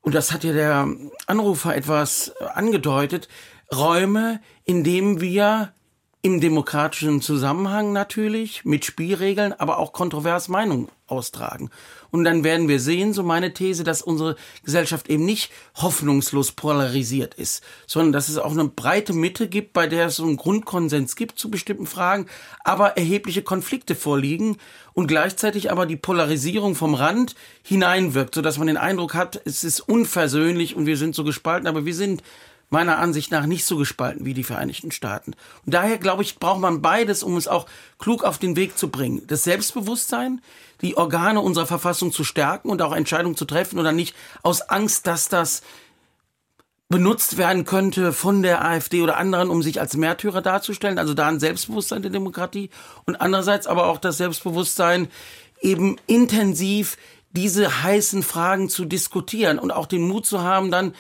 und das hat ja der Anrufer etwas angedeutet, Räume, in denen wir im demokratischen Zusammenhang natürlich mit Spielregeln, aber auch kontrovers Meinungen austragen. Und dann werden wir sehen, so meine These, dass unsere Gesellschaft eben nicht hoffnungslos polarisiert ist, sondern dass es auch eine breite Mitte gibt, bei der es so einen Grundkonsens gibt zu bestimmten Fragen, aber erhebliche Konflikte vorliegen und gleichzeitig aber die Polarisierung vom Rand hineinwirkt, sodass man den Eindruck hat, es ist unversöhnlich und wir sind so gespalten, aber wir sind meiner Ansicht nach nicht so gespalten wie die Vereinigten Staaten. Und daher, glaube ich, braucht man beides, um es auch klug auf den Weg zu bringen. Das Selbstbewusstsein, die Organe unserer Verfassung zu stärken und auch Entscheidungen zu treffen oder nicht aus Angst, dass das benutzt werden könnte von der AfD oder anderen, um sich als Märtyrer darzustellen. Also da ein Selbstbewusstsein der Demokratie und andererseits aber auch das Selbstbewusstsein, eben intensiv diese heißen Fragen zu diskutieren und auch den Mut zu haben, dann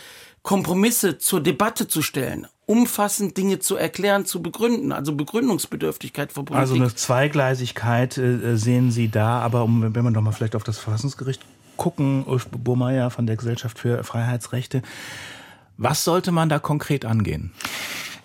Kompromisse zur Debatte zu stellen, umfassend Dinge zu erklären, zu begründen, also Begründungsbedürftigkeit von Politik. Also eine Zweigleisigkeit äh, sehen Sie da, aber um, wenn wir doch mal vielleicht auf das Verfassungsgericht gucken, Ulf Burmeier von der Gesellschaft für Freiheitsrechte, was sollte man da konkret angehen?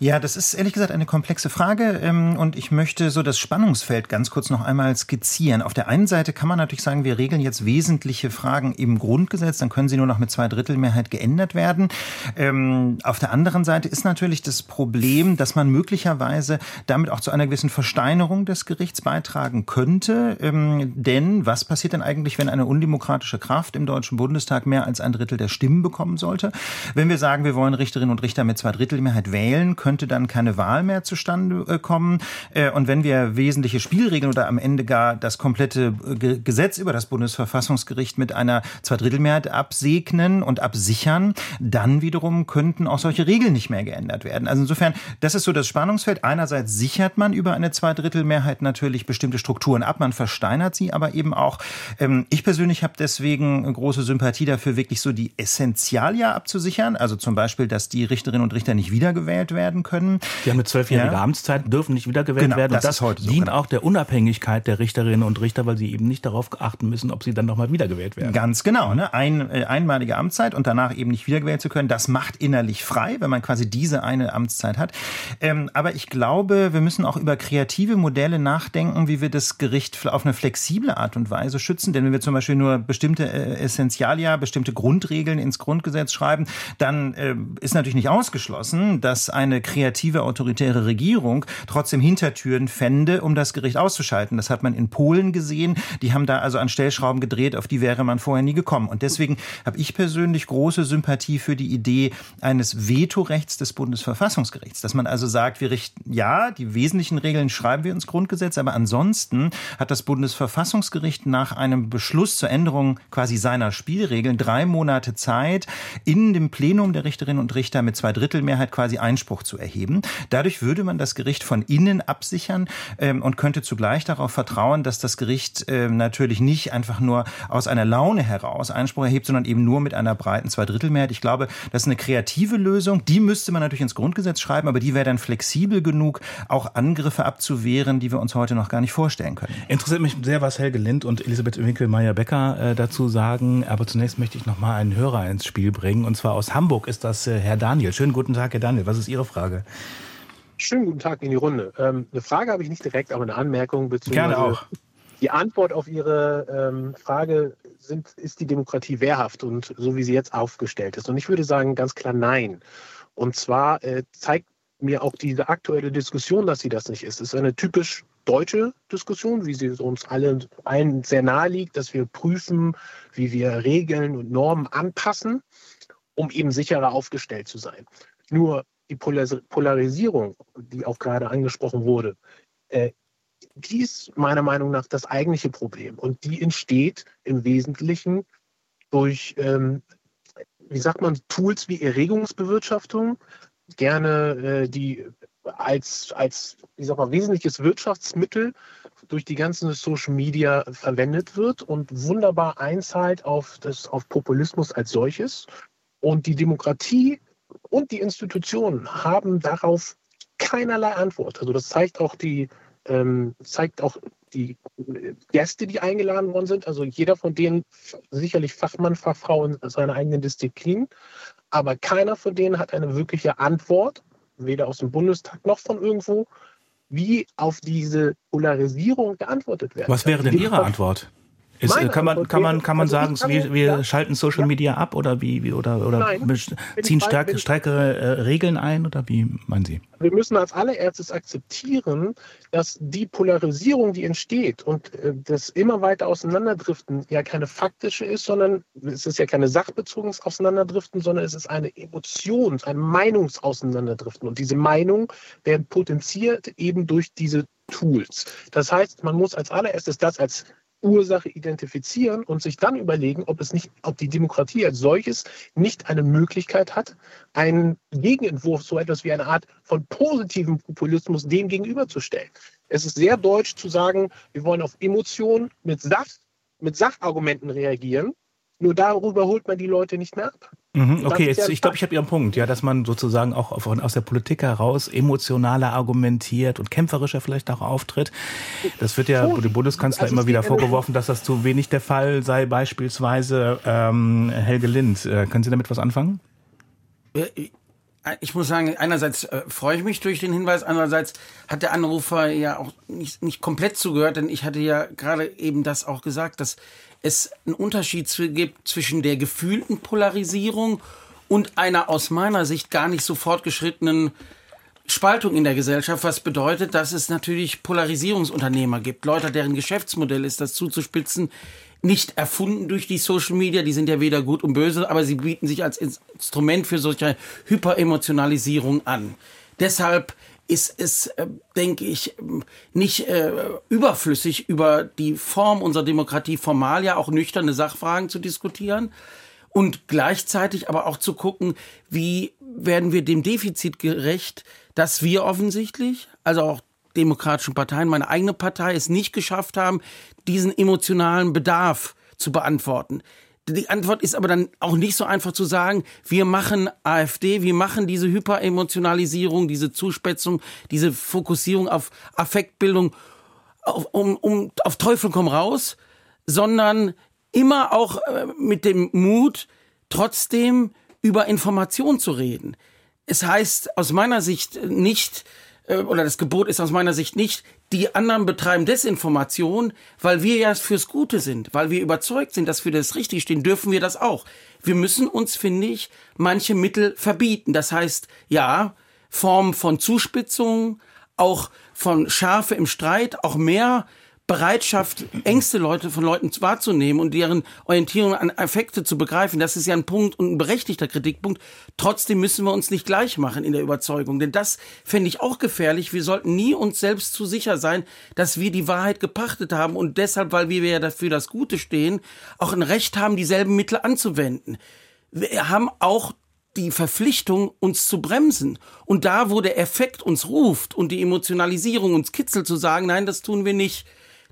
Ja, das ist ehrlich gesagt eine komplexe Frage ähm, und ich möchte so das Spannungsfeld ganz kurz noch einmal skizzieren. Auf der einen Seite kann man natürlich sagen, wir regeln jetzt wesentliche Fragen im Grundgesetz, dann können sie nur noch mit Zweidrittelmehrheit geändert werden. Ähm, auf der anderen Seite ist natürlich das Problem, dass man möglicherweise damit auch zu einer gewissen Versteinerung des Gerichts beitragen könnte. Ähm, denn was passiert denn eigentlich, wenn eine undemokratische Kraft im Deutschen Bundestag mehr als ein Drittel der Stimmen bekommen sollte? Wenn wir sagen, wir wollen Richterinnen und Richter mit Zweidrittelmehrheit wählen, können könnte dann keine Wahl mehr zustande äh, kommen. Äh, und wenn wir wesentliche Spielregeln oder am Ende gar das komplette äh, Gesetz über das Bundesverfassungsgericht mit einer Zweidrittelmehrheit absegnen und absichern, dann wiederum könnten auch solche Regeln nicht mehr geändert werden. Also insofern, das ist so das Spannungsfeld. Einerseits sichert man über eine Zweidrittelmehrheit natürlich bestimmte Strukturen ab, man versteinert sie aber eben auch. Ähm, ich persönlich habe deswegen große Sympathie dafür, wirklich so die Essentialia abzusichern. Also zum Beispiel, dass die Richterinnen und Richter nicht wiedergewählt werden können. Die haben eine zwölfjährige ja. Amtszeit, dürfen nicht wiedergewählt genau, werden. Und das, das dient so, auch der Unabhängigkeit der Richterinnen und Richter, weil sie eben nicht darauf achten müssen, ob sie dann nochmal wiedergewählt werden. Ganz genau. Ne? Ein, äh, einmalige Amtszeit und danach eben nicht wiedergewählt zu können, das macht innerlich frei, wenn man quasi diese eine Amtszeit hat. Ähm, aber ich glaube, wir müssen auch über kreative Modelle nachdenken, wie wir das Gericht auf eine flexible Art und Weise schützen. Denn wenn wir zum Beispiel nur bestimmte äh, Essentialia, bestimmte Grundregeln ins Grundgesetz schreiben, dann äh, ist natürlich nicht ausgeschlossen, dass eine kreative autoritäre Regierung trotzdem Hintertüren fände, um das Gericht auszuschalten. Das hat man in Polen gesehen. Die haben da also an Stellschrauben gedreht, auf die wäre man vorher nie gekommen. Und deswegen habe ich persönlich große Sympathie für die Idee eines Vetorechts des Bundesverfassungsgerichts, dass man also sagt, wir richten, ja, die wesentlichen Regeln schreiben wir ins Grundgesetz, aber ansonsten hat das Bundesverfassungsgericht nach einem Beschluss zur Änderung quasi seiner Spielregeln drei Monate Zeit, in dem Plenum der Richterinnen und Richter mit Zweidrittelmehrheit quasi Einspruch zu erheben. Dadurch würde man das Gericht von innen absichern ähm, und könnte zugleich darauf vertrauen, dass das Gericht äh, natürlich nicht einfach nur aus einer Laune heraus Einspruch erhebt, sondern eben nur mit einer breiten Zweidrittelmehrheit. Ich glaube, das ist eine kreative Lösung. Die müsste man natürlich ins Grundgesetz schreiben, aber die wäre dann flexibel genug, auch Angriffe abzuwehren, die wir uns heute noch gar nicht vorstellen können. Interessiert mich sehr, was Helge Lind und Elisabeth Winkelmeier-Becker äh, dazu sagen. Aber zunächst möchte ich noch mal einen Hörer ins Spiel bringen. Und zwar aus Hamburg ist das äh, Herr Daniel. Schönen guten Tag, Herr Daniel. Was ist Ihre Frage? Frage. Schönen guten Tag in die Runde. Ähm, eine Frage habe ich nicht direkt, aber eine Anmerkung bezüglich. Gerne auch. Die Antwort auf Ihre ähm, Frage sind, ist die Demokratie wehrhaft und so wie sie jetzt aufgestellt ist. Und ich würde sagen ganz klar nein. Und zwar äh, zeigt mir auch diese aktuelle Diskussion, dass sie das nicht ist. Es ist eine typisch deutsche Diskussion, wie sie uns allen, allen sehr nahe liegt, dass wir prüfen, wie wir Regeln und Normen anpassen, um eben sicherer aufgestellt zu sein. Nur die Polarisierung, die auch gerade angesprochen wurde, äh, die ist meiner Meinung nach das eigentliche Problem. Und die entsteht im Wesentlichen durch, ähm, wie sagt man, Tools wie Erregungsbewirtschaftung, gerne äh, die als, als wie sagt man, wesentliches Wirtschaftsmittel durch die ganzen Social Media verwendet wird und wunderbar einzahlt auf, das, auf Populismus als solches. Und die Demokratie und die Institutionen haben darauf keinerlei Antwort. Also das zeigt auch die, ähm, zeigt auch die Gäste, die eingeladen worden sind. Also jeder von denen sicherlich Fachmann, Fachfrau in seiner eigenen Disziplin. Aber keiner von denen hat eine wirkliche Antwort, weder aus dem Bundestag noch von irgendwo, wie auf diese Polarisierung geantwortet wird. Was wäre denn Ihre Antwort? Ist, kann man, kann man, kann man also sagen, wir, wir ja. schalten Social ja. Media ab oder wie, wie oder, oder Nein, ziehen stärkere, stärkere äh, Regeln ein oder wie meinen Sie? Wir müssen als allererstes akzeptieren, dass die Polarisierung, die entsteht und äh, das immer weiter Auseinanderdriften ja keine faktische ist, sondern es ist ja keine sachbezogenes Auseinanderdriften, sondern es ist eine Emotions-, ein Meinungsauseinanderdriften. Und diese Meinungen werden potenziert eben durch diese Tools. Das heißt, man muss als allererstes das als Ursache identifizieren und sich dann überlegen, ob es nicht, ob die Demokratie als solches nicht eine Möglichkeit hat, einen Gegenentwurf, so etwas wie eine Art von positivem Populismus dem gegenüberzustellen. Es ist sehr deutsch zu sagen, wir wollen auf Emotionen mit Sach, mit Sachargumenten reagieren. Nur darüber holt man die Leute nicht mehr ab. Mhm, okay, jetzt, ich glaube, ich habe Ihren Punkt, ja, dass man sozusagen auch von, aus der Politik heraus emotionaler argumentiert und kämpferischer vielleicht auch auftritt. Das wird ja dem Bundeskanzler also immer wieder vorgeworfen, dass das zu wenig der Fall sei, beispielsweise ähm, Helge Lind. Äh, können Sie damit was anfangen? Äh, ich muss sagen, einerseits äh, freue ich mich durch den Hinweis, andererseits hat der Anrufer ja auch nicht, nicht komplett zugehört, denn ich hatte ja gerade eben das auch gesagt, dass es einen Unterschied gibt zwischen der gefühlten Polarisierung und einer aus meiner Sicht gar nicht so fortgeschrittenen Spaltung in der Gesellschaft, was bedeutet, dass es natürlich Polarisierungsunternehmer gibt, Leute, deren Geschäftsmodell ist, das zuzuspitzen, nicht erfunden durch die Social Media, die sind ja weder gut und böse, aber sie bieten sich als Instrument für solche Hyperemotionalisierung an. Deshalb ist es, äh, denke ich, nicht äh, überflüssig, über die Form unserer Demokratie formal ja auch nüchterne Sachfragen zu diskutieren und gleichzeitig aber auch zu gucken, wie werden wir dem Defizit gerecht, dass wir offensichtlich, also auch demokratischen Parteien, meine eigene Partei, es nicht geschafft haben, diesen emotionalen Bedarf zu beantworten. Die Antwort ist aber dann auch nicht so einfach zu sagen, wir machen AfD, wir machen diese Hyperemotionalisierung, diese Zuspitzung, diese Fokussierung auf Affektbildung auf, um, um, auf Teufel komm raus, sondern immer auch äh, mit dem Mut, trotzdem über Information zu reden. Es heißt aus meiner Sicht nicht, oder das Gebot ist aus meiner Sicht nicht, die anderen betreiben Desinformation, weil wir ja fürs Gute sind, weil wir überzeugt sind, dass wir das richtig stehen, dürfen wir das auch. Wir müssen uns, finde ich, manche Mittel verbieten. Das heißt, ja, Formen von Zuspitzung, auch von Schärfe im Streit, auch mehr Bereitschaft, Ängste Leute von Leuten wahrzunehmen und deren Orientierung an Effekte zu begreifen, das ist ja ein Punkt und ein berechtigter Kritikpunkt. Trotzdem müssen wir uns nicht gleich machen in der Überzeugung, denn das fände ich auch gefährlich. Wir sollten nie uns selbst zu sicher sein, dass wir die Wahrheit gepachtet haben und deshalb, weil wir ja dafür das Gute stehen, auch ein Recht haben, dieselben Mittel anzuwenden. Wir haben auch die Verpflichtung, uns zu bremsen. Und da, wo der Effekt uns ruft und die Emotionalisierung uns kitzelt, zu sagen, nein, das tun wir nicht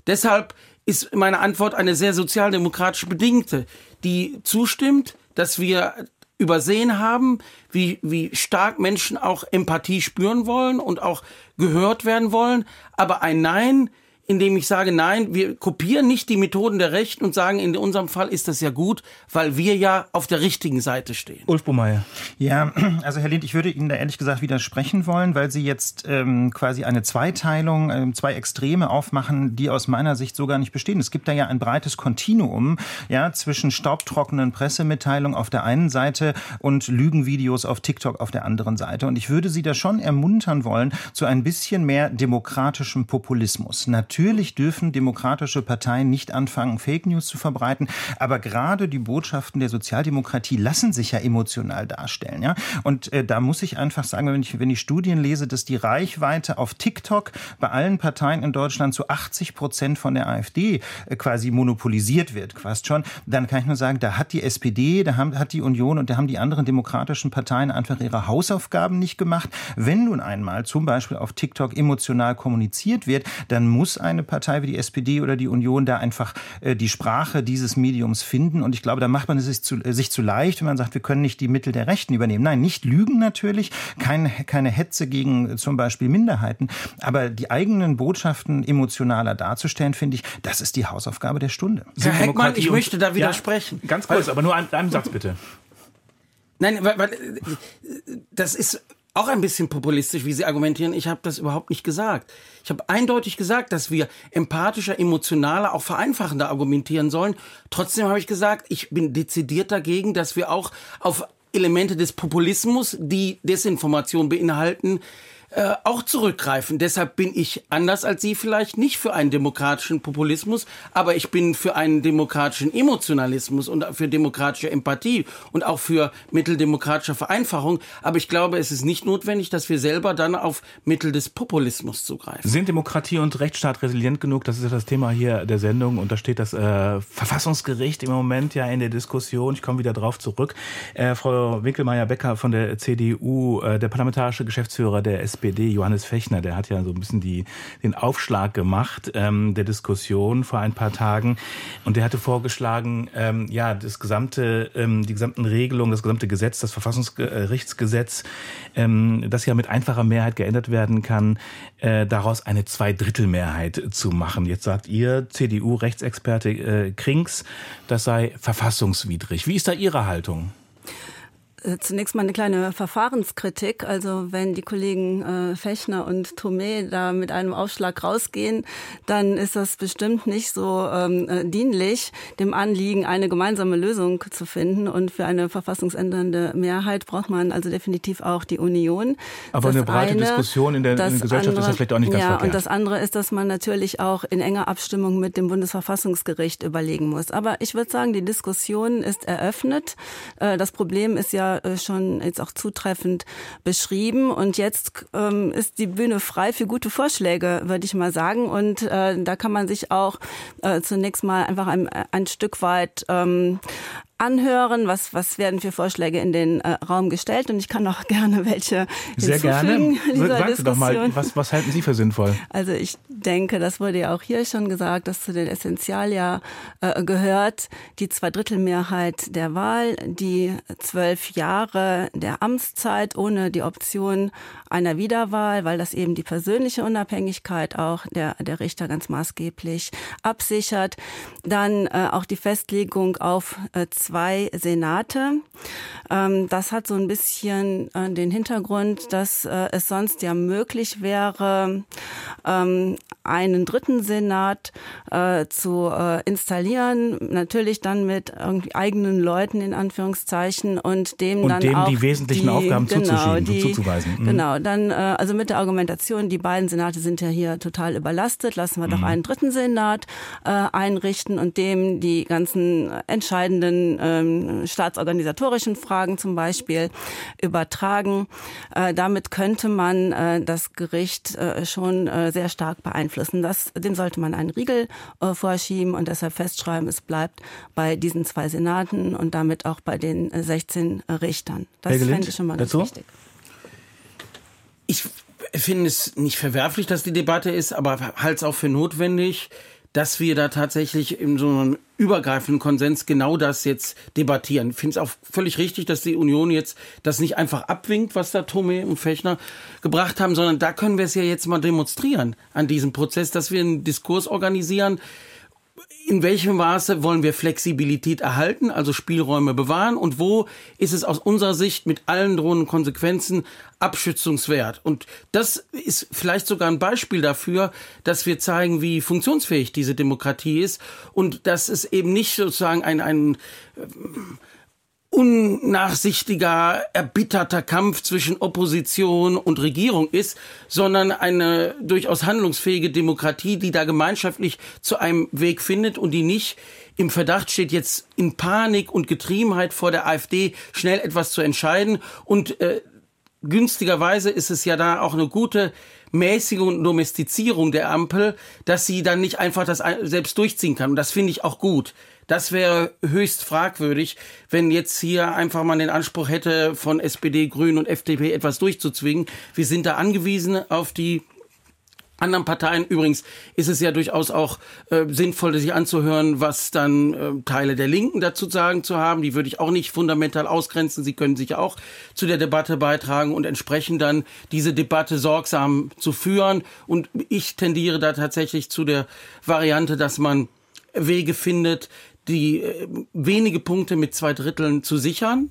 Deshalb ist meine Antwort eine sehr sozialdemokratisch bedingte, die zustimmt, dass wir übersehen haben, wie, wie stark Menschen auch Empathie spüren wollen und auch gehört werden wollen. Aber ein Nein indem ich sage, nein, wir kopieren nicht die Methoden der Rechten und sagen, in unserem Fall ist das ja gut, weil wir ja auf der richtigen Seite stehen. Ulf Bumeyer. Ja, also Herr Lind, ich würde Ihnen da ehrlich gesagt widersprechen wollen, weil Sie jetzt ähm, quasi eine Zweiteilung, ähm, zwei Extreme aufmachen, die aus meiner Sicht so gar nicht bestehen. Es gibt da ja ein breites Kontinuum ja, zwischen staubtrockenen Pressemitteilungen auf der einen Seite und Lügenvideos auf TikTok auf der anderen Seite. Und ich würde Sie da schon ermuntern wollen zu ein bisschen mehr demokratischem Populismus. Natürlich Natürlich dürfen demokratische Parteien nicht anfangen, Fake News zu verbreiten, aber gerade die Botschaften der Sozialdemokratie lassen sich ja emotional darstellen. Ja? Und äh, da muss ich einfach sagen, wenn ich, wenn ich Studien lese, dass die Reichweite auf TikTok bei allen Parteien in Deutschland zu 80 Prozent von der AfD äh, quasi monopolisiert wird, fast schon, dann kann ich nur sagen, da hat die SPD, da haben, hat die Union und da haben die anderen demokratischen Parteien einfach ihre Hausaufgaben nicht gemacht. Wenn nun einmal zum Beispiel auf TikTok emotional kommuniziert wird, dann muss eine Partei wie die SPD oder die Union da einfach äh, die Sprache dieses Mediums finden. Und ich glaube, da macht man es sich zu, äh, sich zu leicht, wenn man sagt, wir können nicht die Mittel der Rechten übernehmen. Nein, nicht lügen natürlich, kein, keine Hetze gegen äh, zum Beispiel Minderheiten, aber die eigenen Botschaften emotionaler darzustellen, finde ich, das ist die Hausaufgabe der Stunde. Herr Heckmann, ich möchte da widersprechen. Ja, ganz kurz, aber nur einen, einen Satz bitte. Nein, weil, weil das ist auch ein bisschen populistisch, wie Sie argumentieren. Ich habe das überhaupt nicht gesagt. Ich habe eindeutig gesagt, dass wir empathischer, emotionaler, auch vereinfachender argumentieren sollen. Trotzdem habe ich gesagt, ich bin dezidiert dagegen, dass wir auch auf Elemente des Populismus, die Desinformation beinhalten, äh, auch zurückgreifen. Deshalb bin ich anders als Sie vielleicht nicht für einen demokratischen Populismus, aber ich bin für einen demokratischen Emotionalismus und für demokratische Empathie und auch für Mittel Vereinfachung. Aber ich glaube, es ist nicht notwendig, dass wir selber dann auf Mittel des Populismus zugreifen. Sind Demokratie und Rechtsstaat resilient genug? Das ist ja das Thema hier der Sendung und da steht das äh, Verfassungsgericht im Moment ja in der Diskussion. Ich komme wieder drauf zurück. Äh, Frau Winkelmeier-Becker von der CDU, äh, der parlamentarische Geschäftsführer der SPD, SPD, Johannes Fechner, der hat ja so ein bisschen die, den Aufschlag gemacht ähm, der Diskussion vor ein paar Tagen. Und der hatte vorgeschlagen, ähm, ja, das gesamte, ähm, die gesamten Regelungen, das gesamte Gesetz, das Verfassungsgerichtsgesetz, ähm, das ja mit einfacher Mehrheit geändert werden kann, äh, daraus eine Zweidrittelmehrheit zu machen. Jetzt sagt ihr, CDU-Rechtsexperte äh, Krings, das sei verfassungswidrig. Wie ist da Ihre Haltung? Äh, zunächst mal eine kleine Verfahrenskritik. Also wenn die Kollegen äh, Fechner und Thomé da mit einem Aufschlag rausgehen, dann ist das bestimmt nicht so ähm, äh, dienlich, dem Anliegen, eine gemeinsame Lösung zu finden. Und für eine verfassungsändernde Mehrheit braucht man also definitiv auch die Union. Aber das eine breite eine, Diskussion in der, in der Gesellschaft andere, ist das vielleicht auch nicht ganz ja, verkehrt. Und das andere ist, dass man natürlich auch in enger Abstimmung mit dem Bundesverfassungsgericht überlegen muss. Aber ich würde sagen, die Diskussion ist eröffnet. Äh, das Problem ist ja äh, schon jetzt auch zutreffend beschrieben. Und jetzt ähm, ist die Bühne frei für gute Vorschläge, würde ich mal sagen. Und äh, da kann man sich auch äh, zunächst mal einfach ein, ein Stück weit ähm, anhören, was, was werden für Vorschläge in den äh, Raum gestellt und ich kann auch gerne welche Sehr gerne. Sagen Sie doch mal, was, was halten Sie für sinnvoll? Also ich denke, das wurde ja auch hier schon gesagt, dass zu den Essentialia äh, gehört die Zweidrittelmehrheit der Wahl, die zwölf Jahre der Amtszeit ohne die Option einer Wiederwahl, weil das eben die persönliche Unabhängigkeit auch der, der Richter ganz maßgeblich absichert. Dann äh, auch die Festlegung auf äh, zwei Senate. Ähm, das hat so ein bisschen äh, den Hintergrund, dass äh, es sonst ja möglich wäre, ähm, einen dritten Senat äh, zu installieren, natürlich dann mit eigenen Leuten in Anführungszeichen und dem und dann dem auch die wesentlichen die, Aufgaben genau, zuzuschieben, die, zuzuweisen. Mhm. Genau, dann also mit der Argumentation, die beiden Senate sind ja hier total überlastet, lassen wir mhm. doch einen dritten Senat einrichten und dem die ganzen entscheidenden ähm, staatsorganisatorischen Fragen zum Beispiel übertragen. Äh, damit könnte man äh, das Gericht äh, schon äh, sehr stark beeinflussen. Das, dem sollte man einen Riegel äh, vorschieben und deshalb festschreiben, es bleibt bei diesen zwei Senaten und damit auch bei den 16 äh, Richtern. Das fände ich schon mal ganz wichtig. Ich finde es nicht verwerflich, dass die Debatte ist, aber halte es auch für notwendig, dass wir da tatsächlich in so einem übergreifenden Konsens genau das jetzt debattieren. Ich finde es auch völlig richtig, dass die Union jetzt das nicht einfach abwinkt, was da Tome und Fechner gebracht haben, sondern da können wir es ja jetzt mal demonstrieren an diesem Prozess, dass wir einen Diskurs organisieren, in welchem Maße wollen wir Flexibilität erhalten, also Spielräume bewahren und wo ist es aus unserer Sicht mit allen drohenden Konsequenzen abschützungswert? Und das ist vielleicht sogar ein Beispiel dafür, dass wir zeigen, wie funktionsfähig diese Demokratie ist und dass es eben nicht sozusagen ein, ein unnachsichtiger, erbitterter Kampf zwischen Opposition und Regierung ist, sondern eine durchaus handlungsfähige Demokratie, die da gemeinschaftlich zu einem Weg findet und die nicht im Verdacht steht, jetzt in Panik und Getriebenheit vor der AfD schnell etwas zu entscheiden. Und äh, günstigerweise ist es ja da auch eine gute Mäßigung und Domestizierung der Ampel, dass sie dann nicht einfach das selbst durchziehen kann. Und das finde ich auch gut. Das wäre höchst fragwürdig, wenn jetzt hier einfach man den Anspruch hätte, von SPD, Grünen und FDP etwas durchzuzwingen. Wir sind da angewiesen auf die anderen Parteien. Übrigens ist es ja durchaus auch äh, sinnvoll, sich anzuhören, was dann äh, Teile der Linken dazu sagen zu haben. Die würde ich auch nicht fundamental ausgrenzen. Sie können sich auch zu der Debatte beitragen und entsprechend dann diese Debatte sorgsam zu führen. Und ich tendiere da tatsächlich zu der Variante, dass man Wege findet, die äh, wenige Punkte mit zwei Dritteln zu sichern.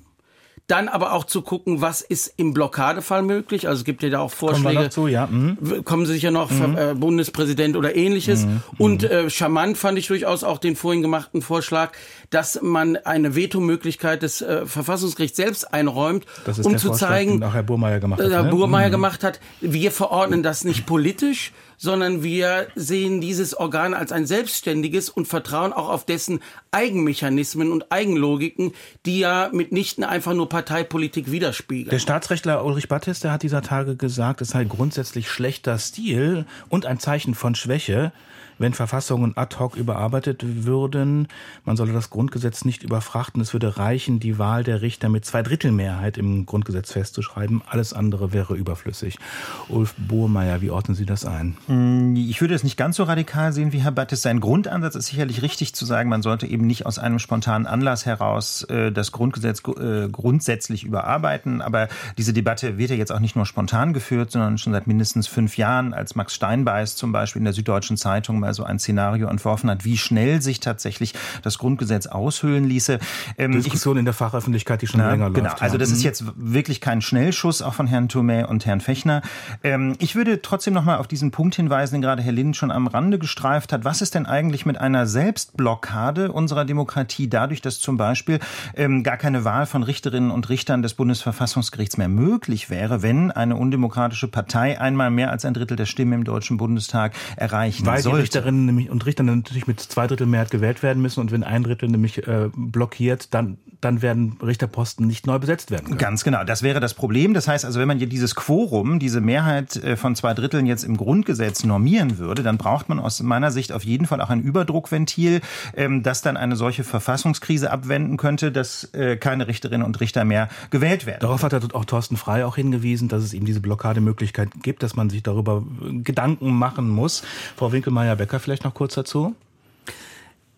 Dann aber auch zu gucken, was ist im Blockadefall möglich. Also es gibt ja da auch Vorschläge. Kommen, zu, ja. mhm. kommen Sie sicher noch, mhm. äh, Bundespräsident oder ähnliches. Mhm. Und äh, charmant fand ich durchaus auch den vorhin gemachten Vorschlag, dass man eine Vetomöglichkeit des äh, Verfassungsgerichts selbst einräumt, um zu Vorschlag, zeigen, den auch Herr Burmeier gemacht hat. Herr ne? Burmeier mhm. gemacht hat, wir verordnen das nicht politisch, sondern wir sehen dieses Organ als ein selbstständiges und vertrauen auch auf dessen Eigenmechanismen und Eigenlogiken, die ja mitnichten einfach nur Parteipolitik widerspiegeln. Der Staatsrechtler Ulrich Battes, der hat dieser Tage gesagt, es sei grundsätzlich schlechter Stil und ein Zeichen von Schwäche, wenn Verfassungen ad hoc überarbeitet würden. Man solle das Grundgesetz nicht überfrachten. Es würde reichen, die Wahl der Richter mit Zweidrittelmehrheit im Grundgesetz festzuschreiben. Alles andere wäre überflüssig. Ulf Bohrmeier, wie ordnen Sie das ein? Mm, ich würde es nicht ganz so radikal sehen wie Herr Battes. Sein Grundansatz ist sicherlich richtig zu sagen, man sollte eben nicht aus einem spontanen Anlass heraus äh, das Grundgesetz äh, grundsätzlich überarbeiten. Aber diese Debatte wird ja jetzt auch nicht nur spontan geführt, sondern schon seit mindestens fünf Jahren, als Max Steinbeiß zum Beispiel in der Süddeutschen Zeitung mal so ein Szenario entworfen hat, wie schnell sich tatsächlich das Grundgesetz aushöhlen ließe. Ähm, Diskussion ich, in der Fachöffentlichkeit, die schon na, länger genau. läuft. Genau, also das ist mhm. jetzt wirklich kein Schnellschuss, auch von Herrn Thomé und Herrn Fechner. Ähm, ich würde trotzdem noch mal auf diesen Punkt hinweisen, den gerade Herr Lind schon am Rande gestreift hat. Was ist denn eigentlich mit einer Selbstblockade unserer Demokratie dadurch, dass zum Beispiel ähm, gar keine Wahl von Richterinnen und Richtern des Bundesverfassungsgerichts mehr möglich wäre, wenn eine undemokratische Partei einmal mehr als ein Drittel der Stimmen im Deutschen Bundestag erreichen Weil sollte? Richterinnen und Richter natürlich mit zwei Drittel Mehrheit gewählt werden müssen und wenn ein Drittel nämlich äh, blockiert, dann dann werden Richterposten nicht neu besetzt werden können. Ganz genau, das wäre das Problem. Das heißt also, wenn man hier dieses Quorum, diese Mehrheit äh, von zwei Dritteln jetzt im Grundgesetz normieren würde, dann braucht man aus meiner Sicht auf jeden Fall auch ein Überdruckventil, ähm, das dann eine solche Verfassungskrise abwenden könnte, dass äh, keine Richterinnen und Richter mehr gewählt werden. Darauf hat auch Thorsten Frei auch hingewiesen, dass es eben diese Blockademöglichkeit gibt, dass man sich darüber Gedanken machen muss. Frau Winkelmeier-Becker vielleicht noch kurz dazu.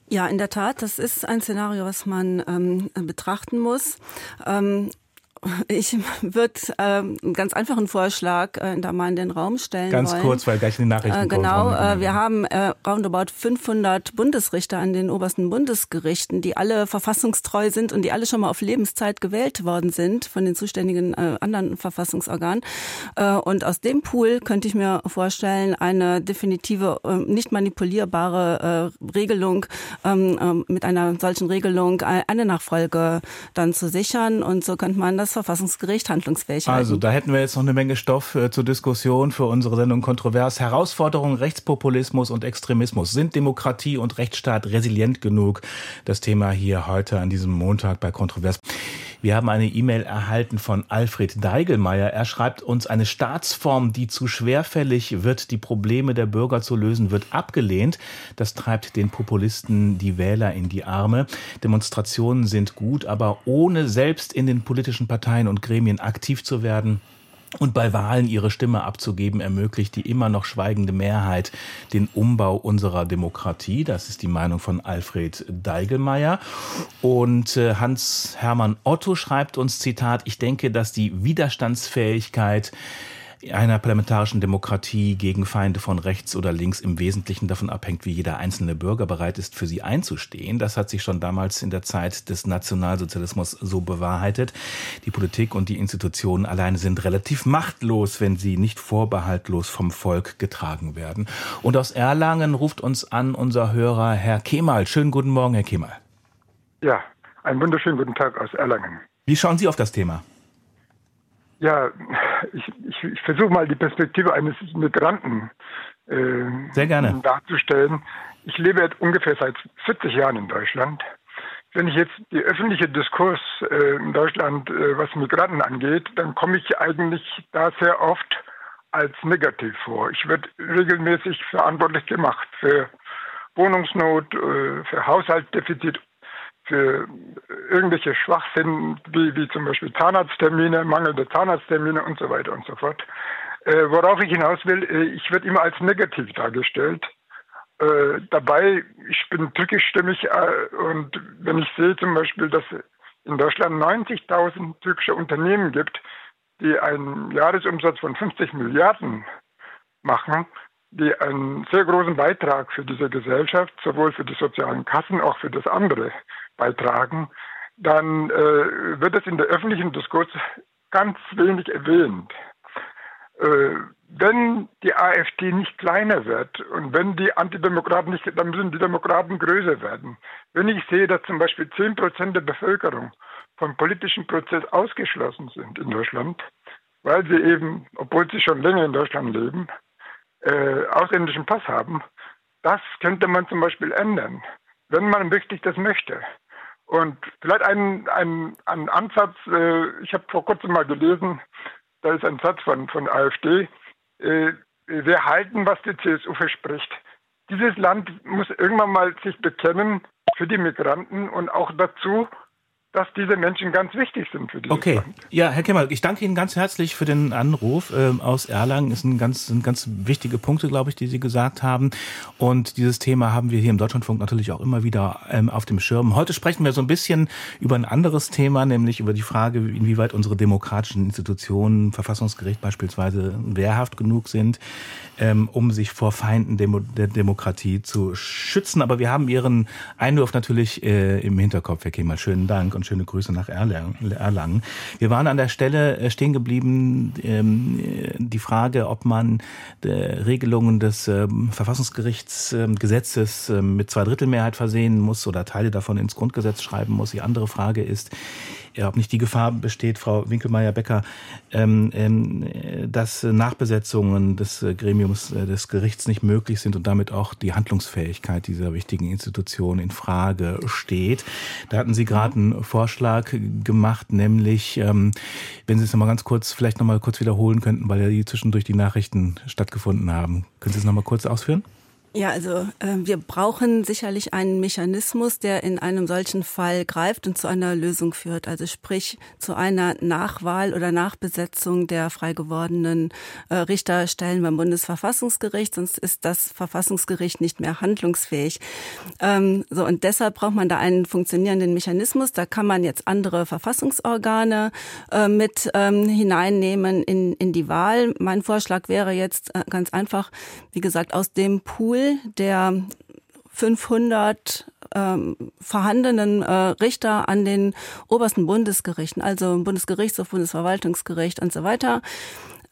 Ja, in der Tat, das ist ein Szenario, was man ähm, betrachten muss. Ähm, ich würde äh, einen ganz einfachen Vorschlag äh, da mal in den Raum stellen Ganz wollen. kurz, weil gleich die Nachrichten äh, Genau, äh, wir haben äh, roundabout 500 Bundesrichter an den obersten Bundesgerichten, die alle verfassungstreu sind und die alle schon mal auf Lebenszeit gewählt worden sind von den zuständigen äh, anderen Verfassungsorganen. Äh, und aus dem Pool könnte ich mir vorstellen, eine definitive, äh, nicht manipulierbare äh, Regelung ähm, äh, mit einer solchen Regelung äh, eine Nachfolge dann zu sichern. Und so könnte man das Verfassungsgericht handlungsfähig halten. Also da hätten wir jetzt noch eine Menge Stoff äh, zur Diskussion für unsere Sendung Kontrovers. Herausforderungen Rechtspopulismus und Extremismus. Sind Demokratie und Rechtsstaat resilient genug? Das Thema hier heute an diesem Montag bei Kontrovers. Wir haben eine E-Mail erhalten von Alfred Deigelmeier. Er schreibt uns, eine Staatsform, die zu schwerfällig wird, die Probleme der Bürger zu lösen, wird abgelehnt. Das treibt den Populisten die Wähler in die Arme. Demonstrationen sind gut, aber ohne selbst in den politischen Parteien und Gremien aktiv zu werden, und bei Wahlen ihre Stimme abzugeben, ermöglicht die immer noch schweigende Mehrheit den Umbau unserer Demokratie. Das ist die Meinung von Alfred Deigelmeier. Und äh, Hans-Hermann Otto schreibt uns, Zitat, ich denke, dass die Widerstandsfähigkeit einer parlamentarischen Demokratie gegen Feinde von rechts oder links im Wesentlichen davon abhängt, wie jeder einzelne Bürger bereit ist, für sie einzustehen. Das hat sich schon damals in der Zeit des Nationalsozialismus so bewahrheitet. Die Politik und die Institutionen alleine sind relativ machtlos, wenn sie nicht vorbehaltlos vom Volk getragen werden. Und aus Erlangen ruft uns an unser Hörer Herr Kemal. Schönen guten Morgen, Herr Kemal. Ja, einen wunderschönen guten Tag aus Erlangen. Wie schauen Sie auf das Thema? Ja, ich, ich, ich versuche mal die Perspektive eines Migranten äh, Sehr gerne. darzustellen. Ich lebe jetzt ungefähr seit 40 Jahren in Deutschland. Wenn ich jetzt die öffentliche Diskurs äh, in Deutschland, äh, was Migranten angeht, dann komme ich eigentlich da sehr oft als negativ vor. Ich werde regelmäßig verantwortlich gemacht für Wohnungsnot, äh, für Haushaltsdefizit für irgendwelche Schwachsinn, wie, wie zum Beispiel Zahnarzttermine, mangelnde Zahnarzttermine und so weiter und so fort. Äh, worauf ich hinaus will, äh, ich werde immer als negativ dargestellt. Äh, dabei, ich bin türkischstämmig äh, und wenn ich sehe zum Beispiel, dass in Deutschland 90.000 türkische Unternehmen gibt, die einen Jahresumsatz von 50 Milliarden machen, die einen sehr großen Beitrag für diese Gesellschaft, sowohl für die sozialen Kassen, auch für das andere beitragen, dann äh, wird es in der öffentlichen Diskurs ganz wenig erwähnt. Äh, wenn die AfD nicht kleiner wird und wenn die Antidemokraten nicht, dann müssen die Demokraten größer werden. Wenn ich sehe, dass zum Beispiel 10 Prozent der Bevölkerung vom politischen Prozess ausgeschlossen sind in Deutschland, weil sie eben, obwohl sie schon länger in Deutschland leben, äh, ausländischen Pass haben, das könnte man zum Beispiel ändern, wenn man wirklich das möchte. Und vielleicht ein, ein, ein Ansatz, äh, ich habe vor kurzem mal gelesen, da ist ein Satz von, von AfD, äh, wir halten, was die CSU verspricht. Dieses Land muss irgendwann mal sich bekennen für die Migranten und auch dazu, dass diese Menschen ganz wichtig sind für dieses okay. Land. Ja, Herr Kemmer, ich danke Ihnen ganz herzlich für den Anruf ähm, aus Erlangen. Es sind ganz, sind ganz wichtige Punkte, glaube ich, die Sie gesagt haben. Und dieses Thema haben wir hier im Deutschlandfunk natürlich auch immer wieder ähm, auf dem Schirm. Heute sprechen wir so ein bisschen über ein anderes Thema, nämlich über die Frage, inwieweit unsere demokratischen Institutionen, Verfassungsgericht beispielsweise, wehrhaft genug sind, ähm, um sich vor Feinden Demo der Demokratie zu schützen. Aber wir haben Ihren Einwurf natürlich äh, im Hinterkopf, Herr Kemal. Schönen Dank und schöne Grüße nach Erlangen. Wir waren an der Stelle äh, stehen geblieben, ähm, die Frage, ob man Regelungen des ähm, Verfassungsgerichtsgesetzes ähm, mit Zweidrittelmehrheit versehen muss oder Teile davon ins Grundgesetz schreiben muss. Die andere Frage ist, ob nicht die Gefahr besteht, Frau Winkelmeier-Becker, dass Nachbesetzungen des Gremiums des Gerichts nicht möglich sind und damit auch die Handlungsfähigkeit dieser wichtigen Institution in Frage steht. Da hatten Sie gerade einen Vorschlag gemacht, nämlich, wenn Sie es noch mal ganz kurz, vielleicht noch mal kurz wiederholen könnten, weil ja die zwischendurch die Nachrichten stattgefunden haben. Können Sie es noch mal kurz ausführen? Ja, also äh, wir brauchen sicherlich einen Mechanismus, der in einem solchen Fall greift und zu einer Lösung führt. Also sprich zu einer Nachwahl oder Nachbesetzung der frei gewordenen äh, Richterstellen beim Bundesverfassungsgericht, sonst ist das Verfassungsgericht nicht mehr handlungsfähig. Ähm, so und deshalb braucht man da einen funktionierenden Mechanismus. Da kann man jetzt andere Verfassungsorgane äh, mit ähm, hineinnehmen in in die Wahl. Mein Vorschlag wäre jetzt äh, ganz einfach, wie gesagt, aus dem Pool der 500 ähm, vorhandenen äh, Richter an den obersten Bundesgerichten, also Bundesgerichtshof, Bundesverwaltungsgericht und so weiter,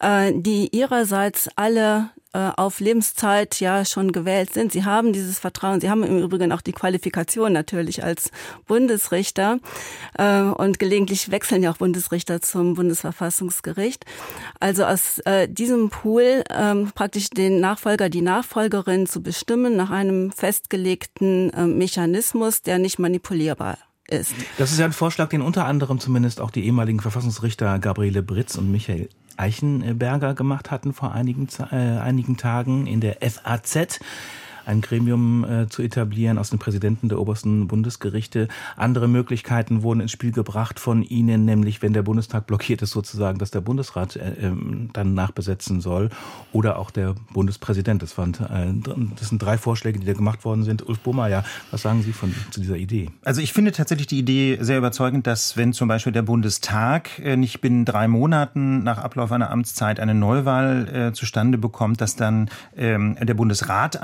die ihrerseits alle äh, auf Lebenszeit ja schon gewählt sind. Sie haben dieses Vertrauen. Sie haben im Übrigen auch die Qualifikation natürlich als Bundesrichter äh, und gelegentlich wechseln ja auch Bundesrichter zum Bundesverfassungsgericht. Also aus äh, diesem Pool ähm, praktisch den Nachfolger, die Nachfolgerin zu bestimmen nach einem festgelegten äh, Mechanismus, der nicht manipulierbar ist. Das ist ja ein Vorschlag, den unter anderem zumindest auch die ehemaligen Verfassungsrichter Gabriele Britz und Michael Eichenberger gemacht hatten vor einigen, äh, einigen Tagen in der FAZ ein Gremium äh, zu etablieren aus den Präsidenten der obersten Bundesgerichte. Andere Möglichkeiten wurden ins Spiel gebracht von Ihnen, nämlich wenn der Bundestag blockiert ist, sozusagen, dass der Bundesrat äh, ähm, dann nachbesetzen soll oder auch der Bundespräsident. Das, waren, äh, das sind drei Vorschläge, die da gemacht worden sind. Ulf Bohmeier, was sagen Sie von, zu dieser Idee? Also ich finde tatsächlich die Idee sehr überzeugend, dass wenn zum Beispiel der Bundestag äh, nicht binnen drei Monaten nach Ablauf einer Amtszeit eine Neuwahl äh, zustande bekommt, dass dann ähm, der Bundesrat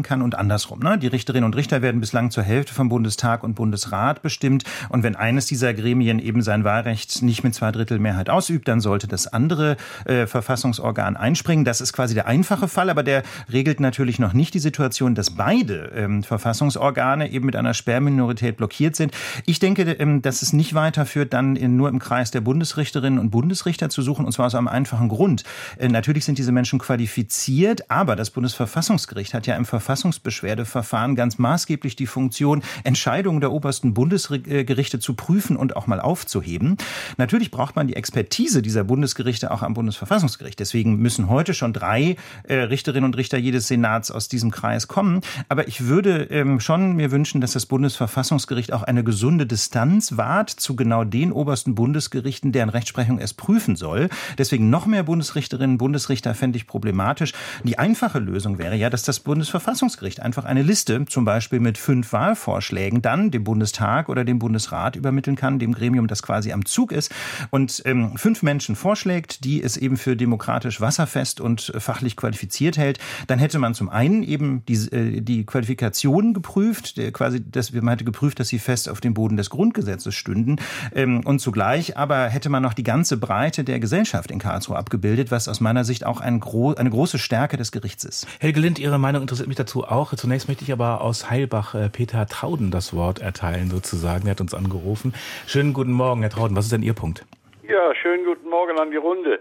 einspringen kann und andersrum. Ne? Die Richterinnen und Richter werden bislang zur Hälfte vom Bundestag und Bundesrat bestimmt. Und wenn eines dieser Gremien eben sein Wahlrecht nicht mit Zweidrittelmehrheit ausübt, dann sollte das andere äh, Verfassungsorgan einspringen. Das ist quasi der einfache Fall, aber der regelt natürlich noch nicht die Situation, dass beide ähm, Verfassungsorgane eben mit einer Sperrminorität blockiert sind. Ich denke, ähm, dass es nicht weiterführt, dann in, nur im Kreis der Bundesrichterinnen und Bundesrichter zu suchen, und zwar aus einem einfachen Grund. Äh, natürlich sind diese Menschen qualifiziert, aber das Bundesverfassungsgericht hat ja im Verfassungsgericht Verfassungsbeschwerdeverfahren ganz maßgeblich die Funktion, Entscheidungen der obersten Bundesgerichte zu prüfen und auch mal aufzuheben. Natürlich braucht man die Expertise dieser Bundesgerichte auch am Bundesverfassungsgericht. Deswegen müssen heute schon drei äh, Richterinnen und Richter jedes Senats aus diesem Kreis kommen. Aber ich würde ähm, schon mir wünschen, dass das Bundesverfassungsgericht auch eine gesunde Distanz wahrt zu genau den obersten Bundesgerichten, deren Rechtsprechung es prüfen soll. Deswegen noch mehr Bundesrichterinnen, Bundesrichter fände ich problematisch. Die einfache Lösung wäre ja, dass das Bundesverfassungsgericht Verfassungsgericht einfach eine Liste, zum Beispiel mit fünf Wahlvorschlägen, dann dem Bundestag oder dem Bundesrat übermitteln kann, dem Gremium, das quasi am Zug ist, und ähm, fünf Menschen vorschlägt, die es eben für demokratisch wasserfest und fachlich qualifiziert hält, dann hätte man zum einen eben die, äh, die Qualifikationen geprüft, quasi, dass man hätte geprüft, dass sie fest auf dem Boden des Grundgesetzes stünden, ähm, und zugleich aber hätte man noch die ganze Breite der Gesellschaft in Karlsruhe abgebildet, was aus meiner Sicht auch ein gro eine große Stärke des Gerichts ist. Helge Lind, Ihre Meinung interessiert mich dazu auch. Zunächst möchte ich aber aus Heilbach äh, Peter Trauden das Wort erteilen, sozusagen. Er hat uns angerufen. Schönen guten Morgen, Herr Trauden. Was ist denn Ihr Punkt? Ja, schönen guten Morgen an die Runde.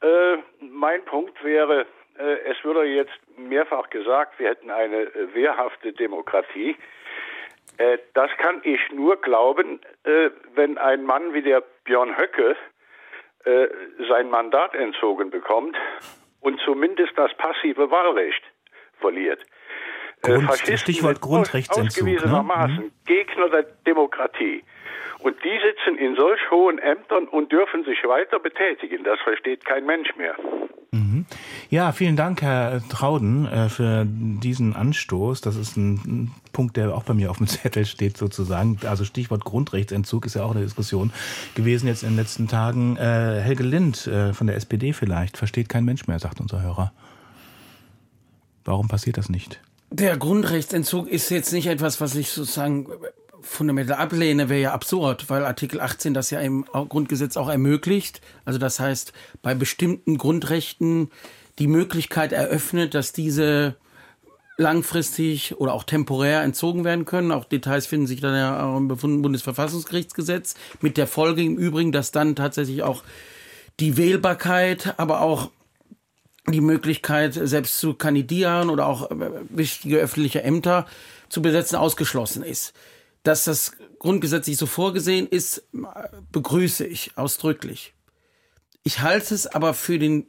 Äh, mein Punkt wäre, äh, es wurde jetzt mehrfach gesagt, wir hätten eine äh, wehrhafte Demokratie. Äh, das kann ich nur glauben, äh, wenn ein Mann wie der Björn Höcke sein Mandat entzogen bekommt und zumindest das passive Wahlrecht verliert. Grund, Faschisten Stichwort Grundrechtsentzug. Ausgewiesenermaßen ne? Gegner der Demokratie. Und die sitzen in solch hohen Ämtern und dürfen sich weiter betätigen. Das versteht kein Mensch mehr. Mhm. Ja, vielen Dank, Herr Trauden, äh, für diesen Anstoß. Das ist ein Punkt, der auch bei mir auf dem Zettel steht, sozusagen. Also Stichwort Grundrechtsentzug ist ja auch eine Diskussion gewesen jetzt in den letzten Tagen. Äh, Helge Lind äh, von der SPD vielleicht, versteht kein Mensch mehr, sagt unser Hörer. Warum passiert das nicht? Der Grundrechtsentzug ist jetzt nicht etwas, was ich sozusagen fundamental ablehne, wäre ja absurd, weil Artikel 18 das ja im Grundgesetz auch ermöglicht. Also das heißt, bei bestimmten Grundrechten die Möglichkeit eröffnet, dass diese langfristig oder auch temporär entzogen werden können. Auch Details finden sich dann ja auch im Bundesverfassungsgerichtsgesetz. Mit der Folge im Übrigen, dass dann tatsächlich auch die Wählbarkeit, aber auch die Möglichkeit, selbst zu kandidieren oder auch äh, wichtige öffentliche Ämter zu besetzen, ausgeschlossen ist dass das grundgesetzlich so vorgesehen ist, begrüße ich ausdrücklich. Ich halte es aber für den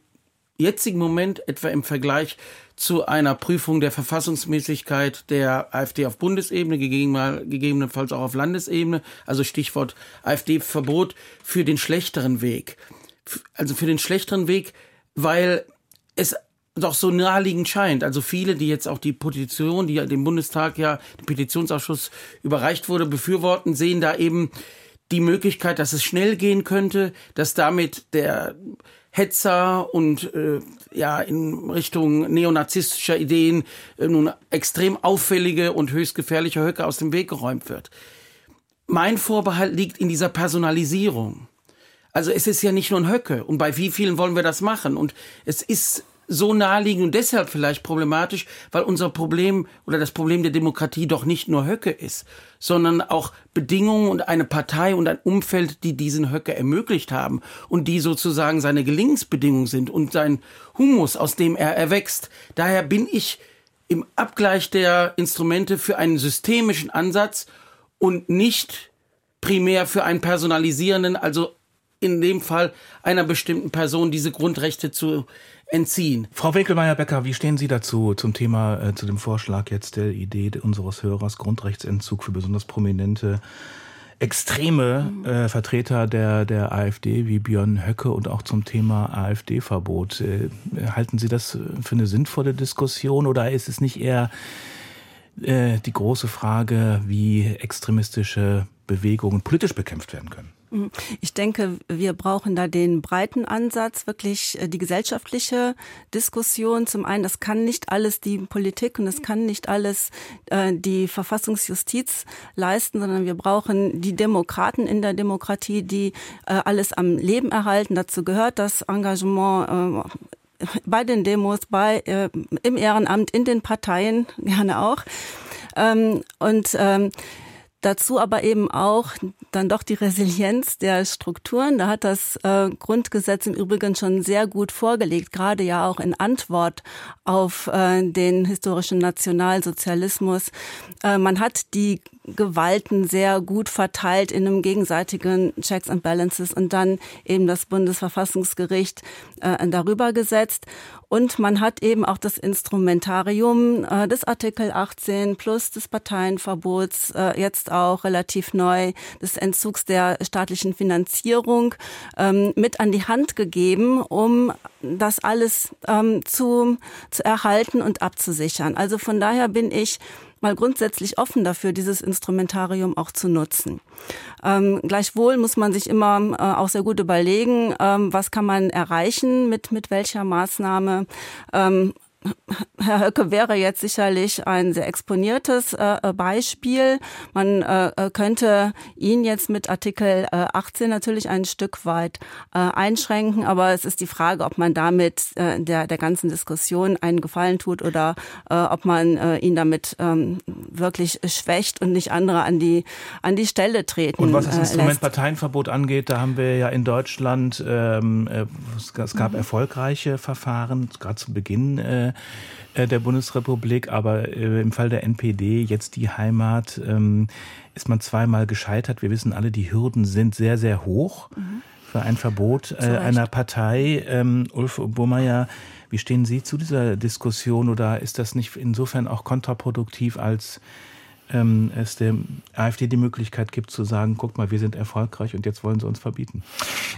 jetzigen Moment etwa im Vergleich zu einer Prüfung der Verfassungsmäßigkeit der AfD auf Bundesebene, gegebenenfalls auch auf Landesebene, also Stichwort AfD-Verbot, für den schlechteren Weg. Also für den schlechteren Weg, weil es doch so naheliegend scheint. Also viele, die jetzt auch die Petition, die ja dem Bundestag ja, dem Petitionsausschuss überreicht wurde, befürworten, sehen da eben die Möglichkeit, dass es schnell gehen könnte, dass damit der Hetzer und äh, ja in Richtung neonazistischer Ideen äh, nun extrem auffällige und höchst gefährliche Höcke aus dem Weg geräumt wird. Mein Vorbehalt liegt in dieser Personalisierung. Also es ist ja nicht nur ein Höcke. Und bei wie vielen wollen wir das machen? Und es ist so naheliegend und deshalb vielleicht problematisch, weil unser Problem oder das Problem der Demokratie doch nicht nur Höcke ist, sondern auch Bedingungen und eine Partei und ein Umfeld, die diesen Höcke ermöglicht haben und die sozusagen seine Gelingensbedingungen sind und sein Humus, aus dem er erwächst. Daher bin ich im Abgleich der Instrumente für einen systemischen Ansatz und nicht primär für einen personalisierenden, also in dem Fall einer bestimmten Person diese Grundrechte zu entziehen. Frau Winkelmeier-Becker, wie stehen Sie dazu, zum Thema, äh, zu dem Vorschlag jetzt der Idee unseres Hörers, Grundrechtsentzug für besonders prominente extreme äh, Vertreter der, der AfD wie Björn Höcke und auch zum Thema AfD-Verbot. Äh, halten Sie das für eine sinnvolle Diskussion oder ist es nicht eher äh, die große Frage, wie extremistische Bewegungen politisch bekämpft werden können? Mhm. Ich denke, wir brauchen da den breiten Ansatz, wirklich äh, die gesellschaftliche Diskussion. Zum einen, das kann nicht alles die Politik und das kann nicht alles äh, die Verfassungsjustiz leisten, sondern wir brauchen die Demokraten in der Demokratie, die äh, alles am Leben erhalten. Dazu gehört das Engagement bei den Demos, bei im Ehrenamt, in den Parteien gerne auch. Ähm, und ähm, Dazu aber eben auch dann doch die Resilienz der Strukturen. Da hat das äh, Grundgesetz im Übrigen schon sehr gut vorgelegt, gerade ja auch in Antwort auf äh, den historischen Nationalsozialismus. Äh, man hat die Gewalten sehr gut verteilt in einem gegenseitigen Checks and Balances und dann eben das Bundesverfassungsgericht äh, darüber gesetzt. Und man hat eben auch das Instrumentarium äh, des Artikel 18 plus des Parteienverbots, äh, jetzt auch relativ neu des Entzugs der staatlichen Finanzierung ähm, mit an die Hand gegeben, um das alles ähm, zu, zu erhalten und abzusichern. Also von daher bin ich mal grundsätzlich offen dafür, dieses Instrumentarium auch zu nutzen. Ähm, gleichwohl muss man sich immer äh, auch sehr gut überlegen, ähm, was kann man erreichen mit, mit welcher Maßnahme. Ähm, Herr Höcke wäre jetzt sicherlich ein sehr exponiertes äh, Beispiel. Man äh, äh könnte ihn jetzt mit Artikel äh, 18 natürlich ein Stück weit äh, einschränken, aber es ist die Frage, ob man damit äh, der, der ganzen Diskussion einen Gefallen tut oder äh, ob man äh, ihn damit ähm, wirklich schwächt und nicht andere an die, an die Stelle treten. Und was das äh, Instrument lässt. Parteienverbot angeht, da haben wir ja in Deutschland, ähm, äh, es gab mhm. erfolgreiche Verfahren, gerade zu Beginn äh, der Bundesrepublik, aber äh, im Fall der NPD, jetzt die Heimat, ähm, ist man zweimal gescheitert. Wir wissen alle, die Hürden sind sehr, sehr hoch mhm. für ein Verbot äh, einer Partei. Ähm, Ulf Burmeier, wie stehen Sie zu dieser Diskussion oder ist das nicht insofern auch kontraproduktiv als ähm, es der AfD die Möglichkeit gibt zu sagen, guck mal, wir sind erfolgreich und jetzt wollen sie uns verbieten?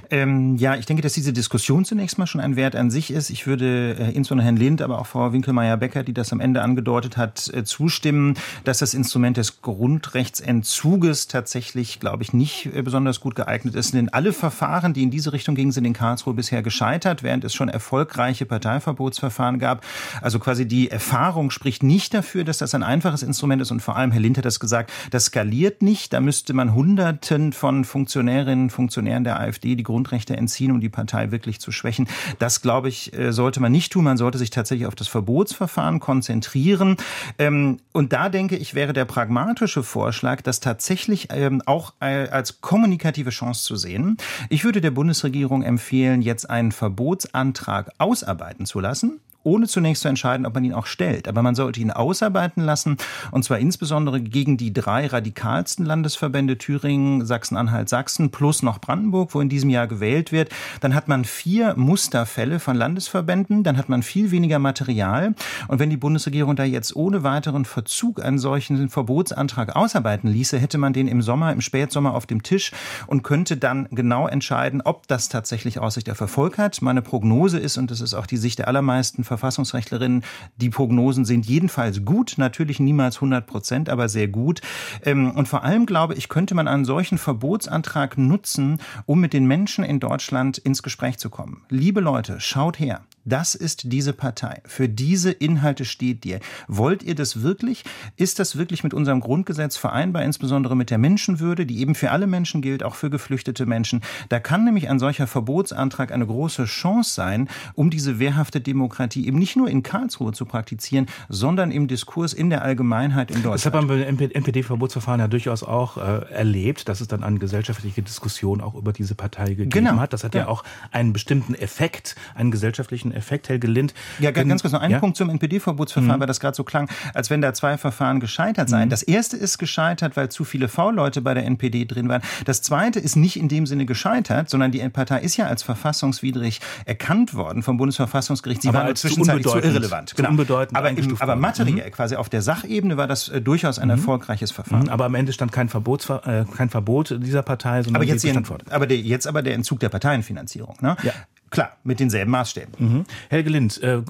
Ähm, ja, ich denke, dass diese Diskussion zunächst mal schon ein Wert an sich ist. Ich würde äh, insbesondere Herrn Lind, aber auch Frau Winkelmeier-Becker, die das am Ende angedeutet hat, äh, zustimmen, dass das Instrument des Grundrechtsentzuges tatsächlich, glaube ich, nicht äh, besonders gut geeignet ist. Denn alle Verfahren, die in diese Richtung gingen, sind in Karlsruhe bisher gescheitert, während es schon erfolgreiche Parteiverbotsverfahren gab. Also quasi die Erfahrung spricht nicht dafür, dass das ein einfaches Instrument ist und vor allem Herr Lind hat das gesagt, das skaliert nicht. Da müsste man Hunderten von Funktionärinnen und Funktionären der AfD die Grundrechte entziehen, um die Partei wirklich zu schwächen. Das, glaube ich, äh, sollte man nicht tun. Man sollte sich tatsächlich auf das Verbotsverfahren konzentrieren. Ähm, und da denke ich, wäre der pragmatische Vorschlag, das tatsächlich ähm, auch äh, als kommunikative Chance zu sehen. Ich würde der Bundesregierung empfehlen, jetzt einen Verbotsantrag ausarbeiten zu lassen ohne zunächst zu entscheiden, ob man ihn auch stellt. Aber man sollte ihn ausarbeiten lassen, und zwar insbesondere gegen die drei radikalsten Landesverbände Thüringen, Sachsen-Anhalt, Sachsen plus noch Brandenburg, wo in diesem Jahr gewählt wird. Dann hat man vier Musterfälle von Landesverbänden, dann hat man viel weniger Material. Und wenn die Bundesregierung da jetzt ohne weiteren Verzug einen solchen Verbotsantrag ausarbeiten ließe, hätte man den im Sommer, im Spätsommer auf dem Tisch und könnte dann genau entscheiden, ob das tatsächlich Aussicht auf Erfolg hat. Meine Prognose ist, und das ist auch die Sicht der allermeisten Verfassungsrechtlerinnen, die Prognosen sind jedenfalls gut, natürlich niemals 100 Prozent, aber sehr gut. Ähm, und vor allem glaube ich, könnte man einen solchen Verbotsantrag nutzen, um mit den Menschen in Deutschland ins Gespräch zu kommen. Liebe Leute, schaut her. Das ist diese Partei. Für diese Inhalte steht ihr. Wollt ihr das wirklich? Ist das wirklich mit unserem Grundgesetz vereinbar, insbesondere mit der Menschenwürde, die eben für alle Menschen gilt, auch für geflüchtete Menschen? Da kann nämlich ein solcher Verbotsantrag eine große Chance sein, um diese wehrhafte Demokratie eben nicht nur in Karlsruhe zu praktizieren, sondern im Diskurs in der Allgemeinheit in Deutschland. Das hat man beim NPD-Verbotsverfahren ja durchaus auch äh, erlebt, dass es dann eine gesellschaftliche Diskussion auch über diese Partei gegeben genau. hat. Das hat ja. ja auch einen bestimmten Effekt, einen gesellschaftlichen positiven Effekt, Helge Lind. Ja, ganz kurz noch ein ja? Punkt zum NPD-Verbotsverfahren, mhm. weil das gerade so klang, als wenn da zwei Verfahren gescheitert seien. Mhm. Das erste ist gescheitert, weil zu viele V-Leute bei der NPD drin waren. Das zweite ist nicht in dem Sinne gescheitert, sondern die Partei ist ja als verfassungswidrig erkannt worden vom Bundesverfassungsgericht. Sie aber war zwischenzeitlich zu, zu irrelevant. Genau. unbedeutend aber, im, aber materiell, mhm. quasi auf der Sachebene war das äh, durchaus ein mhm. erfolgreiches Verfahren. Mhm. Aber am Ende stand kein, Verbots, äh, kein Verbot dieser Partei, sondern aber jetzt, die aber der, jetzt aber der Entzug der Parteienfinanzierung. Ne? Ja. Klar, mit denselben Maßstäben. Mhm. Helge Lind, äh,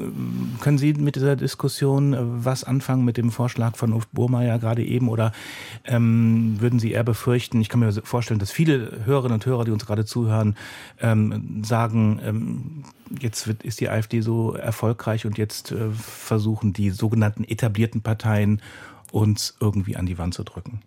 können Sie mit dieser Diskussion äh, was anfangen mit dem Vorschlag von Ulf Burmeier gerade eben oder ähm, würden Sie eher befürchten, ich kann mir vorstellen, dass viele Hörerinnen und Hörer, die uns gerade zuhören, ähm, sagen, ähm, jetzt wird, ist die AfD so erfolgreich und jetzt äh, versuchen die sogenannten etablierten Parteien uns irgendwie an die Wand zu drücken?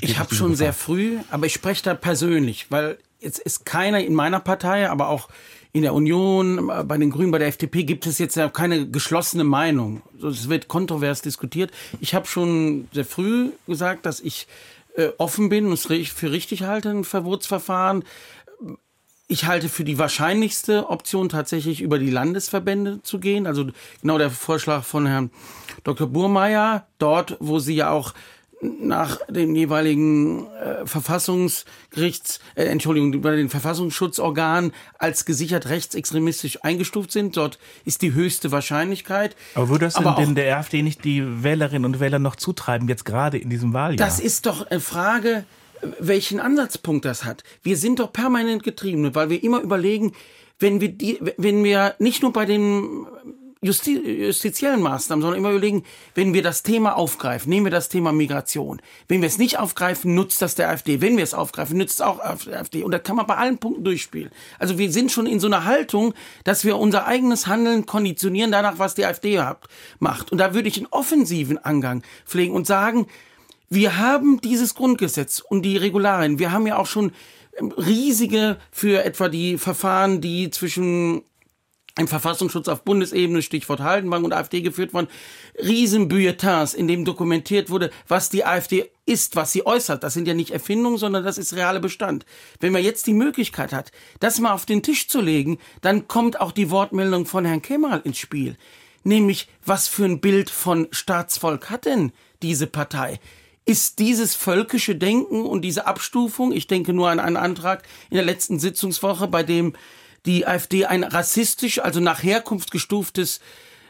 Ich habe schon Gefahr? sehr früh, aber ich spreche da persönlich, weil jetzt ist keiner in meiner Partei, aber auch in der Union, bei den Grünen, bei der FDP gibt es jetzt ja keine geschlossene Meinung. Es wird kontrovers diskutiert. Ich habe schon sehr früh gesagt, dass ich äh, offen bin und es für richtig halte, ein Verbotsverfahren. Ich halte für die wahrscheinlichste Option tatsächlich über die Landesverbände zu gehen. Also genau der Vorschlag von Herrn Dr. Burmeier, dort, wo sie ja auch nach dem jeweiligen äh, Verfassungsgerichts, äh, Entschuldigung, bei den Verfassungsschutzorganen als gesichert rechtsextremistisch eingestuft sind. Dort ist die höchste Wahrscheinlichkeit. Aber würde das Aber denn der AfD nicht die Wählerinnen und Wähler noch zutreiben, jetzt gerade in diesem Wahljahr? Das ist doch eine Frage, welchen Ansatzpunkt das hat. Wir sind doch permanent getrieben, weil wir immer überlegen, wenn wir die, wenn wir nicht nur bei den Justi justiziellen Maßnahmen, sondern immer überlegen, wenn wir das Thema aufgreifen, nehmen wir das Thema Migration. Wenn wir es nicht aufgreifen, nutzt das der AfD. Wenn wir es aufgreifen, nutzt es auch der AfD. Und da kann man bei allen Punkten durchspielen. Also wir sind schon in so einer Haltung, dass wir unser eigenes Handeln konditionieren danach, was die AfD macht. Und da würde ich einen offensiven Angang pflegen und sagen, wir haben dieses Grundgesetz und die Regularien. Wir haben ja auch schon riesige für etwa die Verfahren, die zwischen im Verfassungsschutz auf Bundesebene, Stichwort Haldenbank und AfD geführt worden, Riesenbulletins, in dem dokumentiert wurde, was die AfD ist, was sie äußert. Das sind ja nicht Erfindungen, sondern das ist realer Bestand. Wenn man jetzt die Möglichkeit hat, das mal auf den Tisch zu legen, dann kommt auch die Wortmeldung von Herrn Kemal ins Spiel. Nämlich, was für ein Bild von Staatsvolk hat denn diese Partei? Ist dieses völkische Denken und diese Abstufung, ich denke nur an einen Antrag in der letzten Sitzungswoche, bei dem die AfD ein rassistisch, also nach Herkunft gestuftes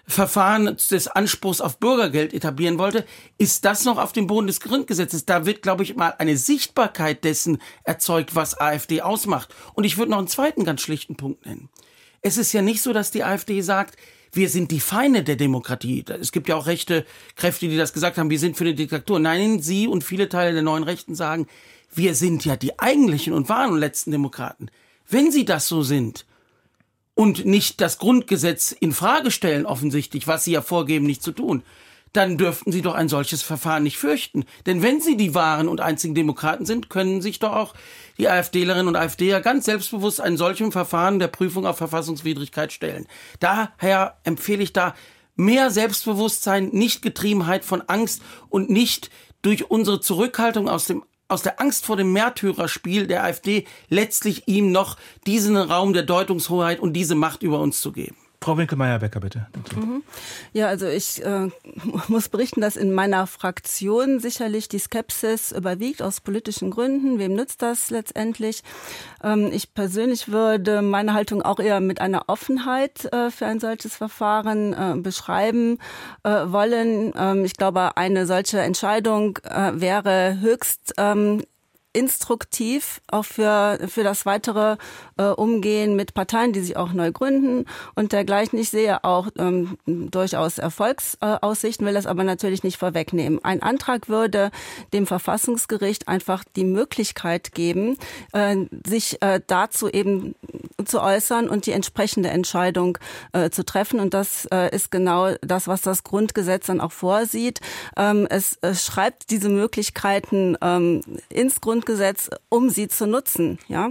Verfahren des Anspruchs auf Bürgergeld etablieren wollte, ist das noch auf dem Boden des Grundgesetzes. Da wird, glaube ich, mal eine Sichtbarkeit dessen erzeugt, was AfD ausmacht. Und ich würde noch einen zweiten ganz schlichten Punkt nennen. Es ist ja nicht so, dass die AfD sagt, wir sind die Feinde der Demokratie. Es gibt ja auch rechte Kräfte, die das gesagt haben, wir sind für die Diktatur. Nein, Sie und viele Teile der neuen Rechten sagen, wir sind ja die eigentlichen und wahren letzten Demokraten. Wenn Sie das so sind, und nicht das Grundgesetz in Frage stellen, offensichtlich, was sie ja vorgeben, nicht zu tun, dann dürften sie doch ein solches Verfahren nicht fürchten. Denn wenn sie die wahren und einzigen Demokraten sind, können sich doch auch die AfDlerinnen und AfDer ganz selbstbewusst einem solchen Verfahren der Prüfung auf Verfassungswidrigkeit stellen. Daher empfehle ich da mehr Selbstbewusstsein, nicht Getriebenheit von Angst und nicht durch unsere Zurückhaltung aus dem aus der Angst vor dem Märtyrerspiel der AfD letztlich ihm noch diesen Raum der Deutungshoheit und diese Macht über uns zu geben. Frau Winkelmeier-Becker, bitte. Mhm. Ja, also ich äh, muss berichten, dass in meiner Fraktion sicherlich die Skepsis überwiegt aus politischen Gründen. Wem nützt das letztendlich? Ähm, ich persönlich würde meine Haltung auch eher mit einer Offenheit äh, für ein solches Verfahren äh, beschreiben äh, wollen. Ähm, ich glaube, eine solche Entscheidung äh, wäre höchst ähm, instruktiv auch für, für das weitere äh, Umgehen mit Parteien, die sich auch neu gründen und dergleichen. Ich sehe auch ähm, durchaus Erfolgsaussichten, will das aber natürlich nicht vorwegnehmen. Ein Antrag würde dem Verfassungsgericht einfach die Möglichkeit geben, äh, sich äh, dazu eben zu äußern und die entsprechende Entscheidung äh, zu treffen. Und das äh, ist genau das, was das Grundgesetz dann auch vorsieht. Ähm, es, es schreibt diese Möglichkeiten ähm, ins Grundgesetz Grundgesetz, um sie zu nutzen. Ja,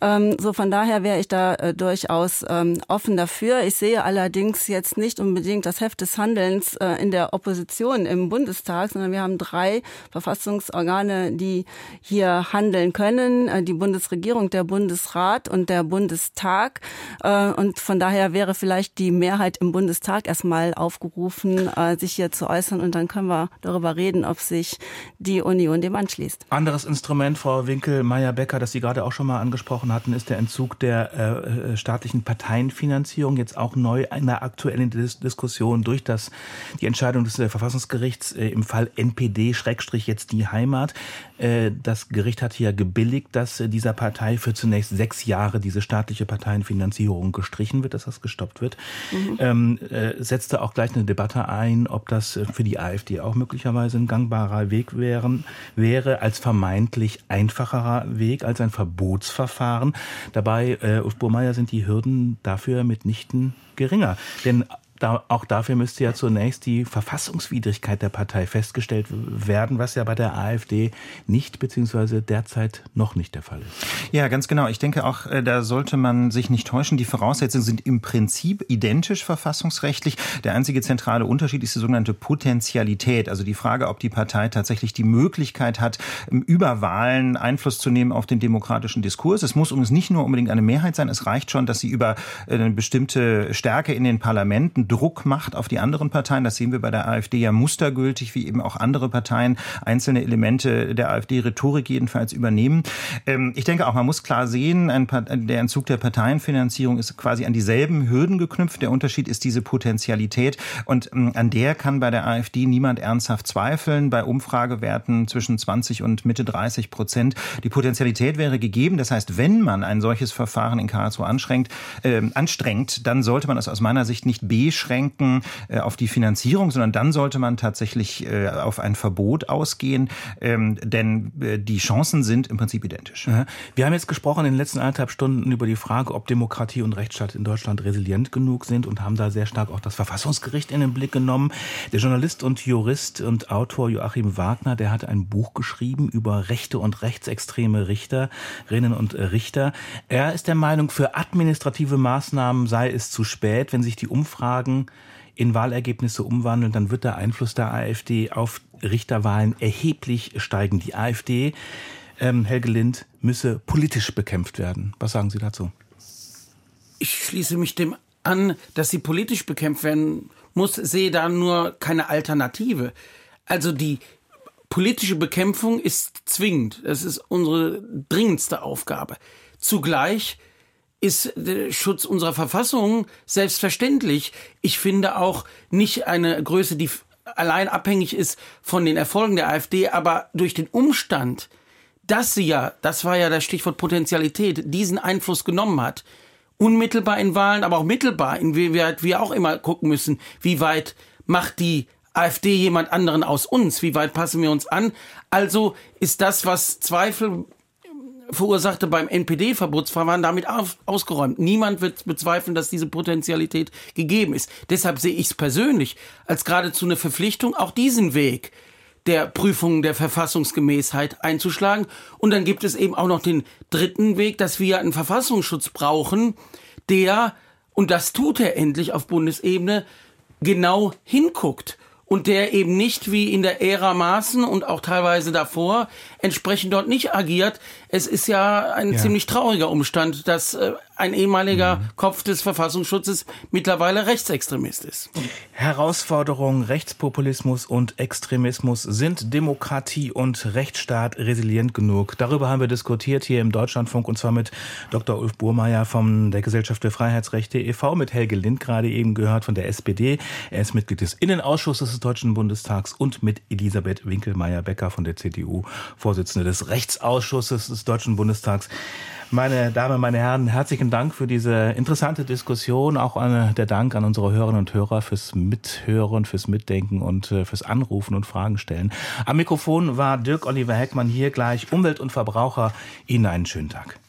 ähm, so von daher wäre ich da äh, durchaus ähm, offen dafür. Ich sehe allerdings jetzt nicht unbedingt das Heft des Handelns äh, in der Opposition im Bundestag, sondern wir haben drei Verfassungsorgane, die hier handeln können: äh, die Bundesregierung, der Bundesrat und der Bundestag. Äh, und von daher wäre vielleicht die Mehrheit im Bundestag erstmal aufgerufen, äh, sich hier zu äußern, und dann können wir darüber reden, ob sich die Union dem anschließt. Anderes Instrument Moment, Frau Winkel-Meyer-Becker, das Sie gerade auch schon mal angesprochen hatten, ist der Entzug der äh, äh staatlichen Parteienfinanzierung jetzt auch neu in der aktuellen Dis Diskussion durch das, die Entscheidung des äh, Verfassungsgerichts äh, im Fall NPD, Schrägstrich jetzt die Heimat. Äh, das Gericht hat hier gebilligt, dass äh, dieser Partei für zunächst sechs Jahre diese staatliche Parteienfinanzierung gestrichen wird, dass das gestoppt wird. Mhm. Ähm, setzte auch gleich eine Debatte ein, ob das für die AfD auch möglicherweise ein gangbarer Weg wären, wäre als vermeintlich einfacherer Weg als ein Verbotsverfahren. Dabei, äh, Uf Burmeier, sind die Hürden dafür mitnichten geringer. Denn da, auch dafür müsste ja zunächst die Verfassungswidrigkeit der Partei festgestellt werden, was ja bei der AfD nicht beziehungsweise derzeit noch nicht der Fall ist. Ja, ganz genau. Ich denke auch, äh, da sollte man sich nicht täuschen. Die Voraussetzungen sind im Prinzip identisch verfassungsrechtlich. Der einzige zentrale Unterschied ist die sogenannte Potentialität, also die Frage, ob die Partei tatsächlich die Möglichkeit hat, über Wahlen Einfluss zu nehmen auf den demokratischen Diskurs. Es muss übrigens nicht nur unbedingt eine Mehrheit sein. Es reicht schon, dass sie über äh, eine bestimmte Stärke in den Parlamenten Druck macht auf die anderen Parteien. Das sehen wir bei der AfD ja mustergültig, wie eben auch andere Parteien einzelne Elemente der AfD-Rhetorik jedenfalls übernehmen. Ähm, ich denke auch, man muss klar sehen, der Entzug der Parteienfinanzierung ist quasi an dieselben Hürden geknüpft. Der Unterschied ist diese Potentialität und ähm, an der kann bei der AfD niemand ernsthaft zweifeln. Bei Umfragewerten zwischen 20 und Mitte 30 Prozent. Die Potentialität wäre gegeben. Das heißt, wenn man ein solches Verfahren in Karlsruhe anstrengt, äh, anstrengt, dann sollte man es aus meiner Sicht nicht beschränken beschränken äh, auf die Finanzierung, sondern dann sollte man tatsächlich äh, auf ein Verbot ausgehen, ähm, denn äh, die Chancen sind im Prinzip identisch. Wir haben jetzt gesprochen in den letzten anderthalb Stunden über die Frage, ob Demokratie und Rechtsstaat in Deutschland resilient genug sind und haben da sehr stark auch das Verfassungsgericht in den Blick genommen. Der Journalist und Jurist und Autor Joachim Wagner, der hat ein Buch geschrieben über rechte und rechtsextreme Richterinnen und Richter. Er ist der Meinung, für administrative Maßnahmen sei es zu spät, wenn sich die Umfragen Umfragen in Wahlergebnisse umwandeln, dann wird der Einfluss der AfD auf Richterwahlen erheblich steigen. Die AfD, ähm, Helge Lind, müsse politisch bekämpft werden. Was sagen Sie dazu? Ich schließe mich dem an, dass sie politisch bekämpft werden muss, sehe da nur keine Alternative. Also die politische Bekämpfung ist zwingend. Das ist unsere dringendste Aufgabe. Zugleich ist der Schutz unserer Verfassung selbstverständlich. Ich finde auch nicht eine Größe, die allein abhängig ist von den Erfolgen der AfD, aber durch den Umstand, dass sie ja, das war ja das Stichwort Potentialität, diesen Einfluss genommen hat, unmittelbar in Wahlen, aber auch mittelbar, inwieweit wir auch immer gucken müssen, wie weit macht die AfD jemand anderen aus uns, wie weit passen wir uns an. Also ist das, was Zweifel verursachte beim NPD-Verbotsverfahren damit ausgeräumt. Niemand wird bezweifeln, dass diese Potentialität gegeben ist. Deshalb sehe ich es persönlich als geradezu eine Verpflichtung, auch diesen Weg der Prüfung der Verfassungsgemäßheit einzuschlagen. Und dann gibt es eben auch noch den dritten Weg, dass wir einen Verfassungsschutz brauchen, der, und das tut er endlich auf Bundesebene, genau hinguckt und der eben nicht wie in der Ära Maßen und auch teilweise davor entsprechend dort nicht agiert. Es ist ja ein ja. ziemlich trauriger Umstand, dass äh, ein ehemaliger mhm. Kopf des Verfassungsschutzes mittlerweile Rechtsextremist ist. Herausforderungen Rechtspopulismus und Extremismus sind Demokratie und Rechtsstaat resilient genug. Darüber haben wir diskutiert hier im Deutschlandfunk und zwar mit Dr. Ulf Burmeier von der Gesellschaft für Freiheitsrechte e.V., mit Helge Lind gerade eben gehört von der SPD. Er ist Mitglied des Innenausschusses des Deutschen Bundestags und mit Elisabeth Winkelmeier-Becker von der CDU, Vorsitzende des Rechtsausschusses des Deutschen Bundestags. Meine Damen, meine Herren, herzlichen Dank für diese interessante Diskussion. Auch an, der Dank an unsere Hörerinnen und Hörer fürs Mithören, fürs Mitdenken und äh, fürs Anrufen und Fragen stellen. Am Mikrofon war Dirk Oliver Heckmann hier gleich Umwelt und Verbraucher. Ihnen einen schönen Tag.